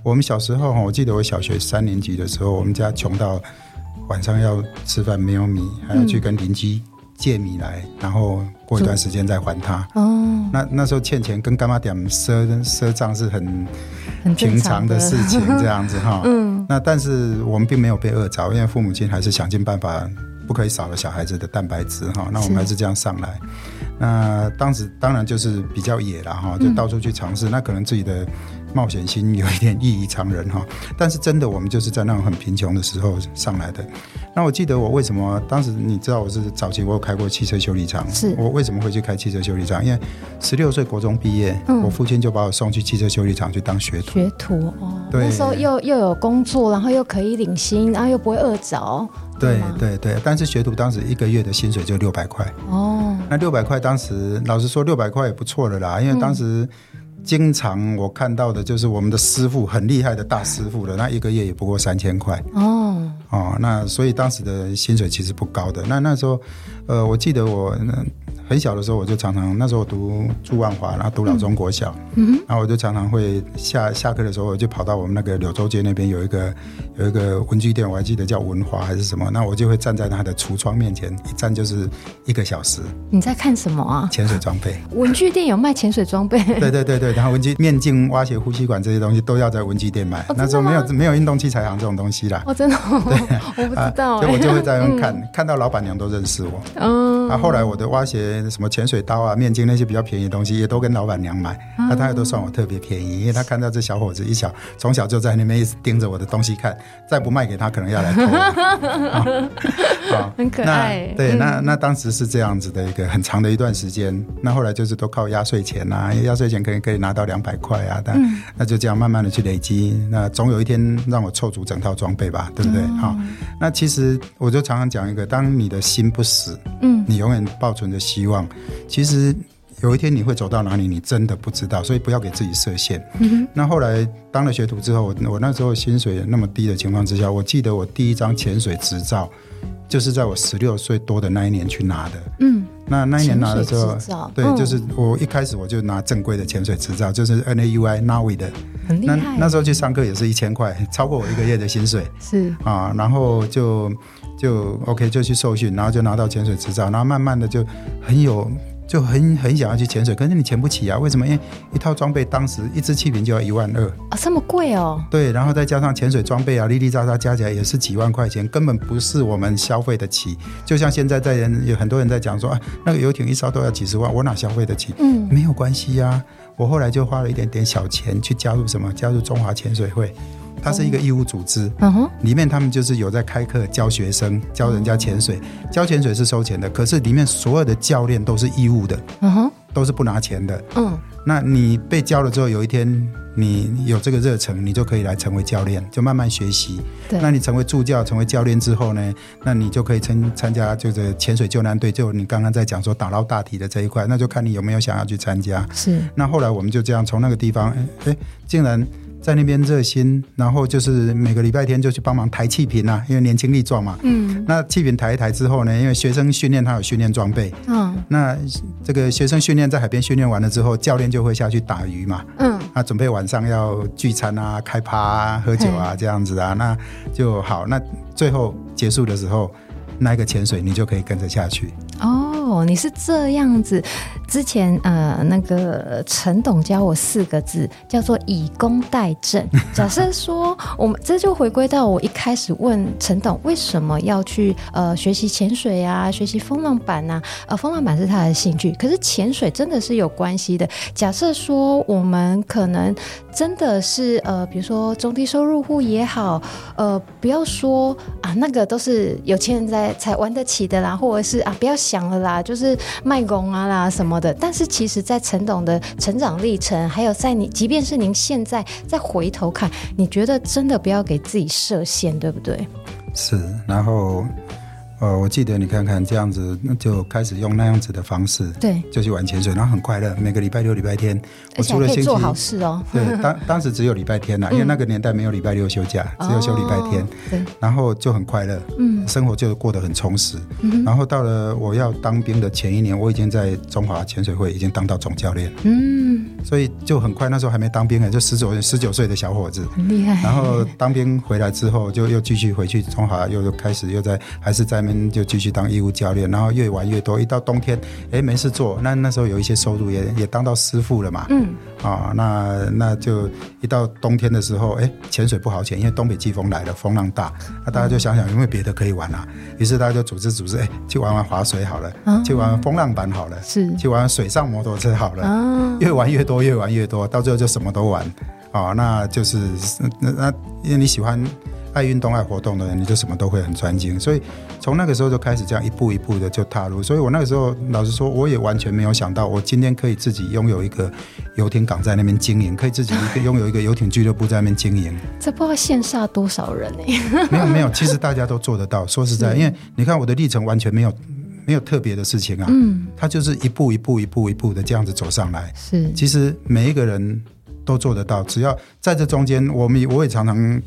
我们小时候哈，我记得我小学三年级的时候，我们家穷到晚上要吃饭没有米，还要去跟邻居借米来，然后过一段时间再还他。哦，那那时候欠钱跟干妈点赊赊账是很很平常的事情，这样子哈。嗯，那但是我们并没有被饿着，因为父母亲还是想尽办法。不可以少了小孩子的蛋白质哈，那我们还是这样上来。那当时当然就是比较野了哈，就到处去尝试。嗯、那可能自己的冒险心有一点异于常人哈，但是真的我们就是在那种很贫穷的时候上来的。那我记得我为什么当时你知道我是早期我有开过汽车修理厂，是我为什么会去开汽车修理厂？因为十六岁国中毕业，嗯、我父亲就把我送去汽车修理厂去当学徒。学徒哦，对，那时候又又有工作，然后又可以领薪，然后又不会饿着。对对对，但是学徒当时一个月的薪水就六百块哦。那六百块当时老实说六百块也不错了啦，因为当时经常我看到的就是我们的师傅很厉害的大师傅了，那一个月也不过三千块哦哦。那所以当时的薪水其实不高的。那那时候，呃，我记得我。很小的时候，我就常常那时候我读住万华，然后读老中国小，嗯，然后我就常常会下下课的时候，我就跑到我们那个柳州街那边有一个有一个文具店，我还记得叫文华还是什么，那我就会站在他的橱窗面前，一站就是一个小时。你在看什么啊？潜水装备。文具店有卖潜水装备？对对对对，然后文具面镜、蛙鞋、呼吸管这些东西都要在文具店买。哦、那时候没有没有运动器材行这种东西啦。哦，真的？对，我不知道。所以我就会在那边看，嗯、看到老板娘都认识我。嗯。啊，后来我的挖鞋、什么潜水刀。啊，面筋那些比较便宜的东西也都跟老板娘买，那、嗯、他也都算我特别便宜，因为他看到这小伙子一小从小就在那边一直盯着我的东西看，再不卖给他可能要来偷。好，很可爱。对，嗯、那那当时是这样子的一个很长的一段时间，那后来就是都靠压岁钱啊，压岁钱可以可以拿到两百块啊，但、嗯、那就这样慢慢的去累积，那总有一天让我凑足整套装备吧，对不对？好、嗯，那其实我就常常讲一个，当你的心不死，嗯，你永远抱存着希望，其实。有一天你会走到哪里，你真的不知道，所以不要给自己设限。嗯、那后来当了学徒之后，我我那时候薪水那么低的情况之下，我记得我第一张潜水执照就是在我十六岁多的那一年去拿的。嗯，那那一年拿的时候，对，嗯、就是我一开始我就拿正规的潜水执照，就是 N A U I NAUI 的。很厉害。那那时候去上课也是一千块，超过我一个月的薪水。是啊，然后就就 OK 就去受训，然后就拿到潜水执照，然后慢慢的就很有。就很很想要去潜水，可是你潜不起啊？为什么？因为一套装备当时一支气瓶就要一万二啊，这么贵哦？对，然后再加上潜水装备啊，哩哩杂杂加起来也是几万块钱，根本不是我们消费得起。就像现在在人有很多人在讲说啊，那个游艇一艘都要几十万，我哪消费得起？嗯，没有关系啊，我后来就花了一点点小钱去加入什么？加入中华潜水会。它是一个义务组织，嗯哼，里面他们就是有在开课教学生，教人家潜水，教潜水是收钱的，可是里面所有的教练都是义务的，嗯哼，都是不拿钱的，嗯，那你被教了之后，有一天你有这个热忱，你就可以来成为教练，就慢慢学习，对，那你成为助教，成为教练之后呢，那你就可以参参加就是潜水救难队，就你刚刚在讲说打捞大体的这一块，那就看你有没有想要去参加，是，那后来我们就这样从那个地方，哎哎，竟然。在那边热心，然后就是每个礼拜天就去帮忙抬气瓶啊，因为年轻力壮嘛。嗯。那气瓶抬一抬之后呢，因为学生训练他有训练装备。嗯。那这个学生训练在海边训练完了之后，教练就会下去打鱼嘛。嗯。那准备晚上要聚餐啊、开趴啊、喝酒啊这样子啊，那就好。那最后结束的时候，那一个潜水你就可以跟着下去。哦，你是这样子。之前呃，那个陈董教我四个字，叫做以工代政。假设说，我们这就回归到我一开始问陈董为什么要去呃学习潜水啊，学习风浪板啊。呃，风浪板是他的兴趣，可是潜水真的是有关系的。假设说我们可能真的是呃，比如说中低收入户也好，呃，不要说啊，那个都是有钱人在才玩得起的啦，或者是啊，不要想了啦，就是卖工啊啦什么。的，但是其实，在陈董的成长历程，还有在你，即便是您现在再回头看，你觉得真的不要给自己设限，对不对？是，然后呃，我记得你看看这样子，那就开始用那样子的方式，对，就去玩潜水，然后很快乐。每个礼拜六、礼拜天，我除了做好事哦。对，当当时只有礼拜天呐，因为那个年代没有礼拜六休假，只有休礼拜天。对，然后就很快乐，嗯，生活就过得很充实。然后到了我要当兵的前一年，我已经在中华潜水会已经当到总教练，嗯，所以就很快，那时候还没当兵呢，就十九十九岁的小伙子，很厉害。然后当兵回来之后，就又继续回去中华，又又开始又在还是在。就继续当义务教练，然后越玩越多。一到冬天，哎，没事做，那那时候有一些收入也，也也当到师傅了嘛。嗯，啊，那那就一到冬天的时候，哎，潜水不好潜，因为东北季风来了，风浪大。那大家就想想有没有别的可以玩啊？于是大家就组织组织，哎，去玩玩划水好了，啊、去玩玩风浪板好了，是去玩玩水上摩托车好了。啊、越玩越多，越玩越多，到最后就什么都玩。啊，那就是那那因为你喜欢。爱运动、爱活动的人，你就什么都会很专精。所以从那个时候就开始这样一步一步的就踏入。所以我那个时候老实说，我也完全没有想到，我今天可以自己拥有一个游艇港在那边经营，可以自己拥有一个游艇俱乐部在那边经营。这不知道羡煞多少人呢？没有没有，其实大家都做得到。说实在，因为你看我的历程完全没有没有特别的事情啊。嗯，他就是一步一步一步一步的这样子走上来。是，其实每一个人都做得到，只要在这中间，我们我也常常。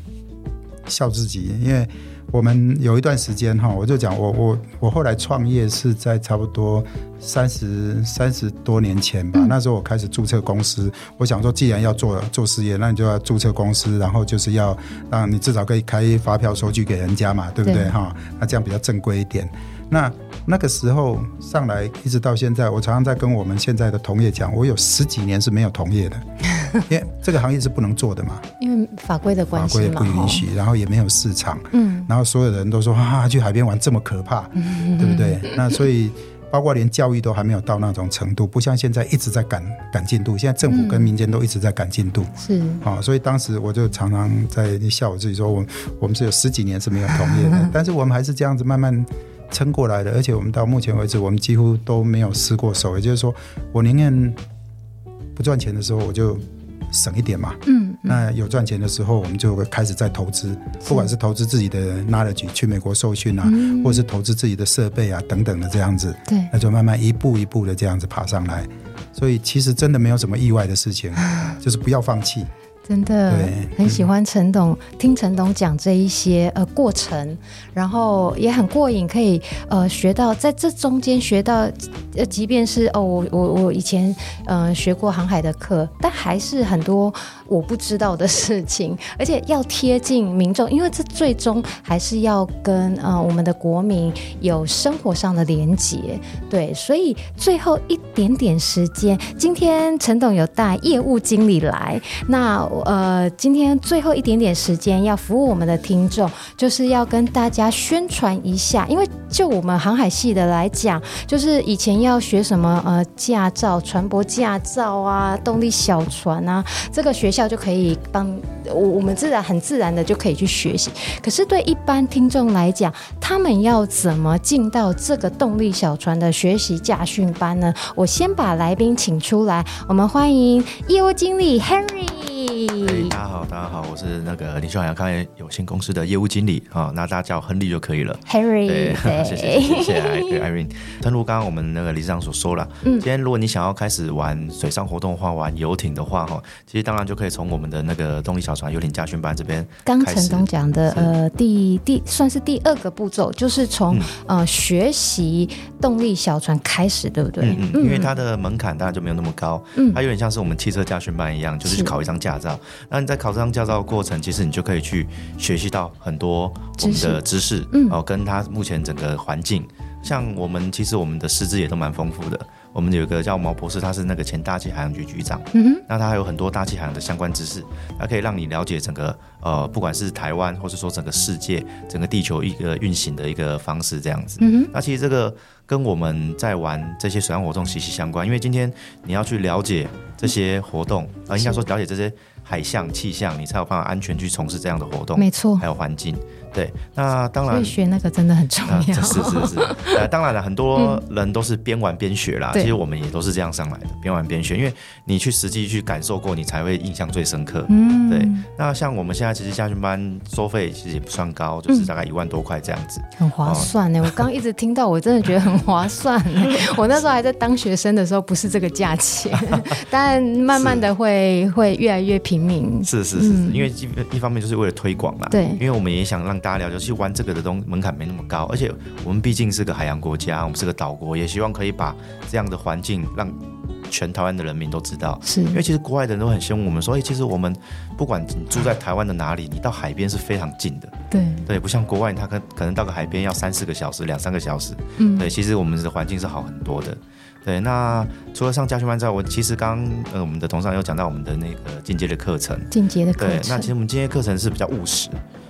笑自己，因为我们有一段时间哈，我就讲我我我后来创业是在差不多三十三十多年前吧。那时候我开始注册公司，我想说，既然要做做事业，那你就要注册公司，然后就是要让你至少可以开发票收据给人家嘛，对不对哈？那这样比较正规一点。那那个时候上来一直到现在，我常常在跟我们现在的同业讲，我有十几年是没有同业的。因为这个行业是不能做的嘛，因为法规的关系，法规也不允许，然后也没有市场，嗯，然后所有的人都说啊，去海边玩这么可怕，嗯，对不对？那所以包括连教育都还没有到那种程度，不像现在一直在赶赶进度，现在政府跟民间都一直在赶进度，是。啊，所以当时我就常常在笑我自己说，我我们是有十几年是没有同业的，但是我们还是这样子慢慢撑过来的，而且我们到目前为止，我们几乎都没有失过手，也就是说，我宁愿不赚钱的时候，我就。省一点嘛，嗯，嗯，那有赚钱的时候，我们就会开始在投资，不管是投资自己的 knowledge 去美国受训啊，嗯、或是投资自己的设备啊等等的这样子，对，那就慢慢一步一步的这样子爬上来，所以其实真的没有什么意外的事情，就是不要放弃。真的很喜欢陈董，嗯、听陈董讲这一些呃过程，然后也很过瘾，可以呃学到在这中间学到，呃即便是哦我我我以前呃学过航海的课，但还是很多我不知道的事情，而且要贴近民众，因为这最终还是要跟呃我们的国民有生活上的连结，对，所以最后一点点时间，今天陈董有带业务经理来，那。呃，今天最后一点点时间要服务我们的听众，就是要跟大家宣传一下。因为就我们航海系的来讲，就是以前要学什么呃驾照、船舶驾照啊、动力小船啊，这个学校就可以帮我我们自然很自然的就可以去学习。可是对一般听众来讲，他们要怎么进到这个动力小船的学习驾训班呢？我先把来宾请出来，我们欢迎业务经理 Henry。大家好，大家好，我是那个林秀海洋康业有限公司的业务经理啊，那大家叫亨利就可以了。Henry，对，谢谢谢谢 Irene。正如刚刚我们那个理事长所说了，嗯，今天如果你想要开始玩水上活动的话，玩游艇的话哈，其实当然就可以从我们的那个动力小船游艇家训班这边。刚陈总讲的，呃，第第算是第二个步骤，就是从呃学习动力小船开始，对不对？嗯嗯。因为它的门槛当然就没有那么高，嗯，它有点像是我们汽车驾训班一样，就是去考一张驾照。那你在考这张驾照的过程，其实你就可以去学习到很多我们的知识，嗯，哦，跟它目前整个环境，像我们其实我们的师资也都蛮丰富的。我们有一个叫毛博士，他是那个前大气海洋局局长，嗯哼，那他还有很多大气海洋的相关知识，他可以让你了解整个呃，不管是台湾，或是说整个世界，整个地球一个运行的一个方式这样子。嗯哼，那其实这个跟我们在玩这些水上活动息息相关，因为今天你要去了解这些活动啊，呃，应该说了解这些。海象、气象，你才有办法安全去从事这样的活动。没错，还有环境。对，那当然，所以学那个真的很重要。是是是，呃，当然了，很多人都是边玩边学啦。其实我们也都是这样上来的，边玩边学。因为你去实际去感受过，你才会印象最深刻。嗯，对。那像我们现在其实家训班收费其实也不算高，就是大概一万多块这样子，很划算呢。我刚一直听到，我真的觉得很划算。我那时候还在当学生的时候，不是这个价钱，但慢慢的会会越来越平民。是是是，因为一一方面就是为了推广啦。对，因为我们也想让。大家了解，去玩这个的东门槛没那么高，而且我们毕竟是个海洋国家，我们是个岛国，也希望可以把这样的环境让全台湾的人民都知道。是因为其实国外的人都很羡慕我们，所以其实我们不管你住在台湾的哪里，你到海边是非常近的。对对，不像国外，他可可能到个海边要三四个小时，两三个小时。嗯，对，其实我们的环境是好很多的。对，那除了上家训班之外，我其实刚呃我们的同上有讲到我们的那个进阶的课程，进阶的课程。对，那其实我们进阶课程是比较务实。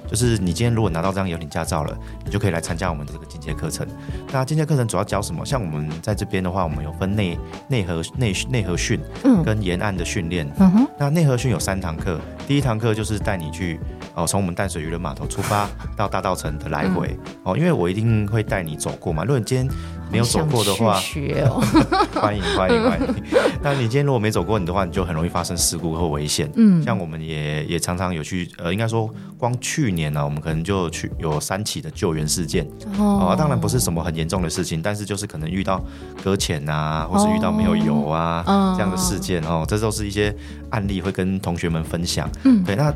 就是你今天如果拿到这张游艇驾照了，你就可以来参加我们的这个进阶课程。那进阶课程主要教什么？像我们在这边的话，我们有分内内核内内核训，嗯，跟沿岸的训练。嗯哼。那内核训有三堂课，第一堂课就是带你去哦，从我们淡水渔人码头出发 到大道城的来回哦，因为我一定会带你走过嘛。如果你今天没有走过的话，学哦、欢迎欢迎欢迎。那你今天如果没走过你的话，你就很容易发生事故或危险。嗯，像我们也也常常有去，呃，应该说光去年呢、啊，我们可能就去有三起的救援事件。哦，当然不是什么很严重的事情，但是就是可能遇到搁浅啊，或是遇到没有油啊、哦、这样的事件哦，这都是一些案例会跟同学们分享。嗯，对，那。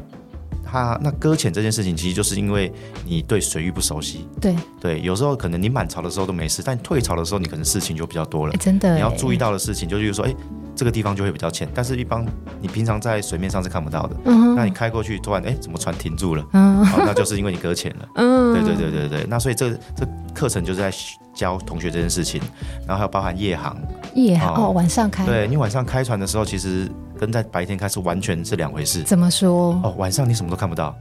他那搁浅这件事情，其实就是因为你对水域不熟悉。对对，有时候可能你满潮的时候都没事，但退潮的时候，你可能事情就比较多了。真的，你要注意到的事情，就是说，哎，这个地方就会比较浅，但是一般你平常在水面上是看不到的。嗯。那你开过去，突然，哎，怎么船停住了？嗯。好，那就是因为你搁浅了。嗯。对对对对对。那所以这这课程就是在教同学这件事情，然后还有包含夜航。夜航哦，晚上开。对，你晚上开船的时候，其实。跟在白天开是完全是两回事。怎么说？哦，晚上你什么都看不到。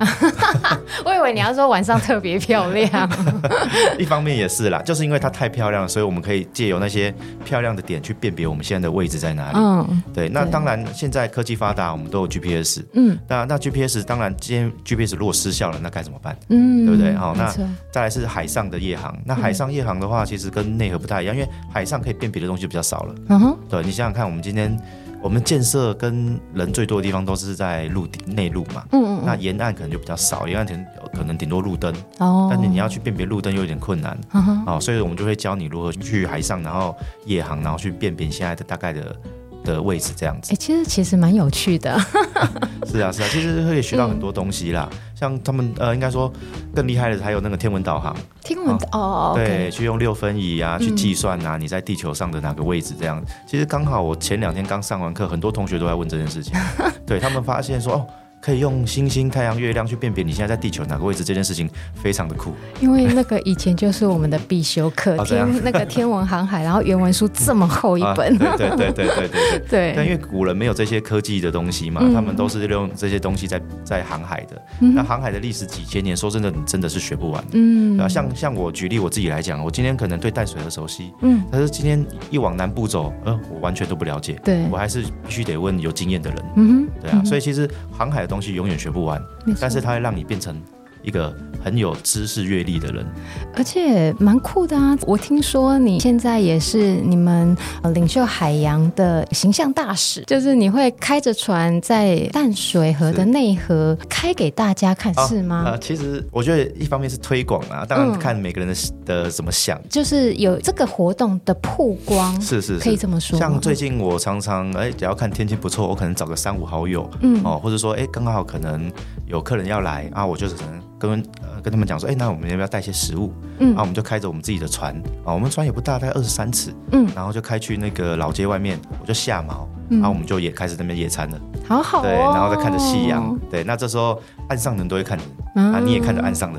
我以为你要说晚上特别漂亮。一方面也是啦，就是因为它太漂亮了，所以我们可以借由那些漂亮的点去辨别我们现在的位置在哪里。嗯，对。那当然，现在科技发达，我们都有 GPS。嗯。那那 GPS 当然，今天 GPS 如果失效了，那该怎么办？嗯，对不对？好，那再来是海上的夜航。那海上夜航的话，其实跟内河不太一样，因为海上可以辨别的东西比较少了。嗯哼。对，你想想看，我们今天。我们建设跟人最多的地方都是在陆地内陆嘛，嗯，那沿岸可能就比较少，沿岸可能可能顶多路灯，哦，但是你要去辨别路灯又有点困难，嗯哼，哦，所以我们就会教你如何去海上，然后夜航，然后去辨别现在的大概的。的位置这样子，哎、欸，其实其实蛮有趣的。是啊是啊，其实可以学到很多东西啦。嗯、像他们呃，应该说更厉害的还有那个天文导航。天文哦，哦，对，去用六分仪啊，去计算啊，你在地球上的哪个位置这样。嗯、其实刚好我前两天刚上完课，很多同学都在问这件事情。对，他们发现说哦。可以用星星、太阳、月亮去辨别你现在在地球哪个位置，这件事情非常的酷。因为那个以前就是我们的必修课，天那个天文航海，然后原文书这么厚一本。对对对对对对对。对。但因为古人没有这些科技的东西嘛，他们都是用这些东西在在航海的。那航海的历史几千年，说真的，你真的是学不完。嗯。啊，像像我举例我自己来讲，我今天可能对淡水河熟悉，嗯，但是今天一往南部走，呃，我完全都不了解。对。我还是必须得问有经验的人。嗯。对啊，所以其实航海。东西永远学不完，但是它会让你变成一个很有知识阅历的人，而且蛮酷的啊！我听说你现在也是你们领袖海洋的形象大使，就是你会开着船在淡水河的内河开给大家看，是，是吗？啊、呃，其实我觉得一方面是推广啊，当然看每个人的、嗯、的怎么想，就是有这个活动的曝光，是是，是可以这么说。像最近我常常哎，只要看天气不错，我可能找个三五好友，嗯哦，或者说哎，刚好可能有客人要来啊，我就是可能跟呃。跟他们讲说，哎，那我们要不要带些食物？嗯，然后我们就开着我们自己的船啊，我们船也不大，大概二十三尺，嗯，然后就开去那个老街外面，我就下锚，然后我们就也开始那边野餐了，好好哦，对，然后再看着夕阳，对，那这时候岸上人都会看你。啊，你也看着岸上的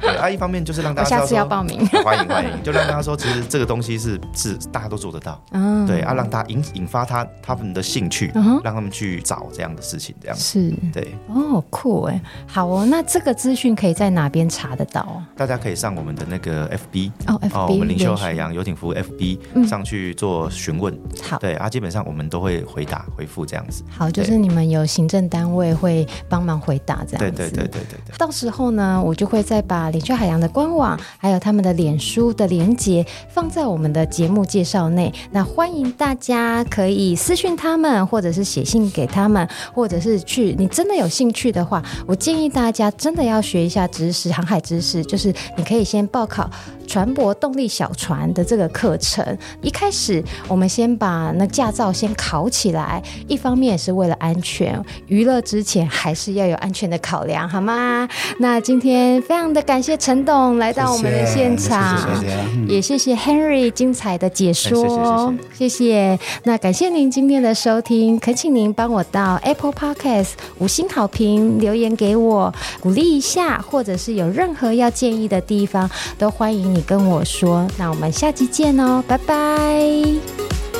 人，啊，一方面就是让大家下次要报名，欢迎欢迎，就让大家说，其实这个东西是是大家都做得到，嗯，对啊，让大家引引发他他们的兴趣，让他们去找这样的事情，这样。是，对，哦，酷哎，好哦，那这个资讯可以在哪边查得到？大家可以上我们的那个 FB 哦，FB 我们领袖海洋游艇服务 FB 上去做询问，好，对啊，基本上我们都会回答回。复这样子。好，就是你们有行政单位会帮忙回答这样子。对对对对对对。到时候呢，我就会再把领趣海洋的官网还有他们的脸书的连接放在我们的节目介绍内。那欢迎大家可以私讯他们，或者是写信给他们，或者是去。你真的有兴趣的话，我建议大家真的要学一下知识，航海知识，就是你可以先报考船舶动力小船的这个课程。一开始，我们先把那驾照先考起来，一方面也是为了安全，娱乐之前还是要有安全的考量，好吗？那今天非常的感谢陈董来到我们的现场，谢谢谢谢也谢谢 Henry 精彩的解说，谢谢。那感谢您今天的收听，恳请您帮我到 Apple Podcast 五星好评留言给我，鼓励一下，或者是有任何要建议的地方，都欢迎你跟我说。那我们下期见哦，拜拜。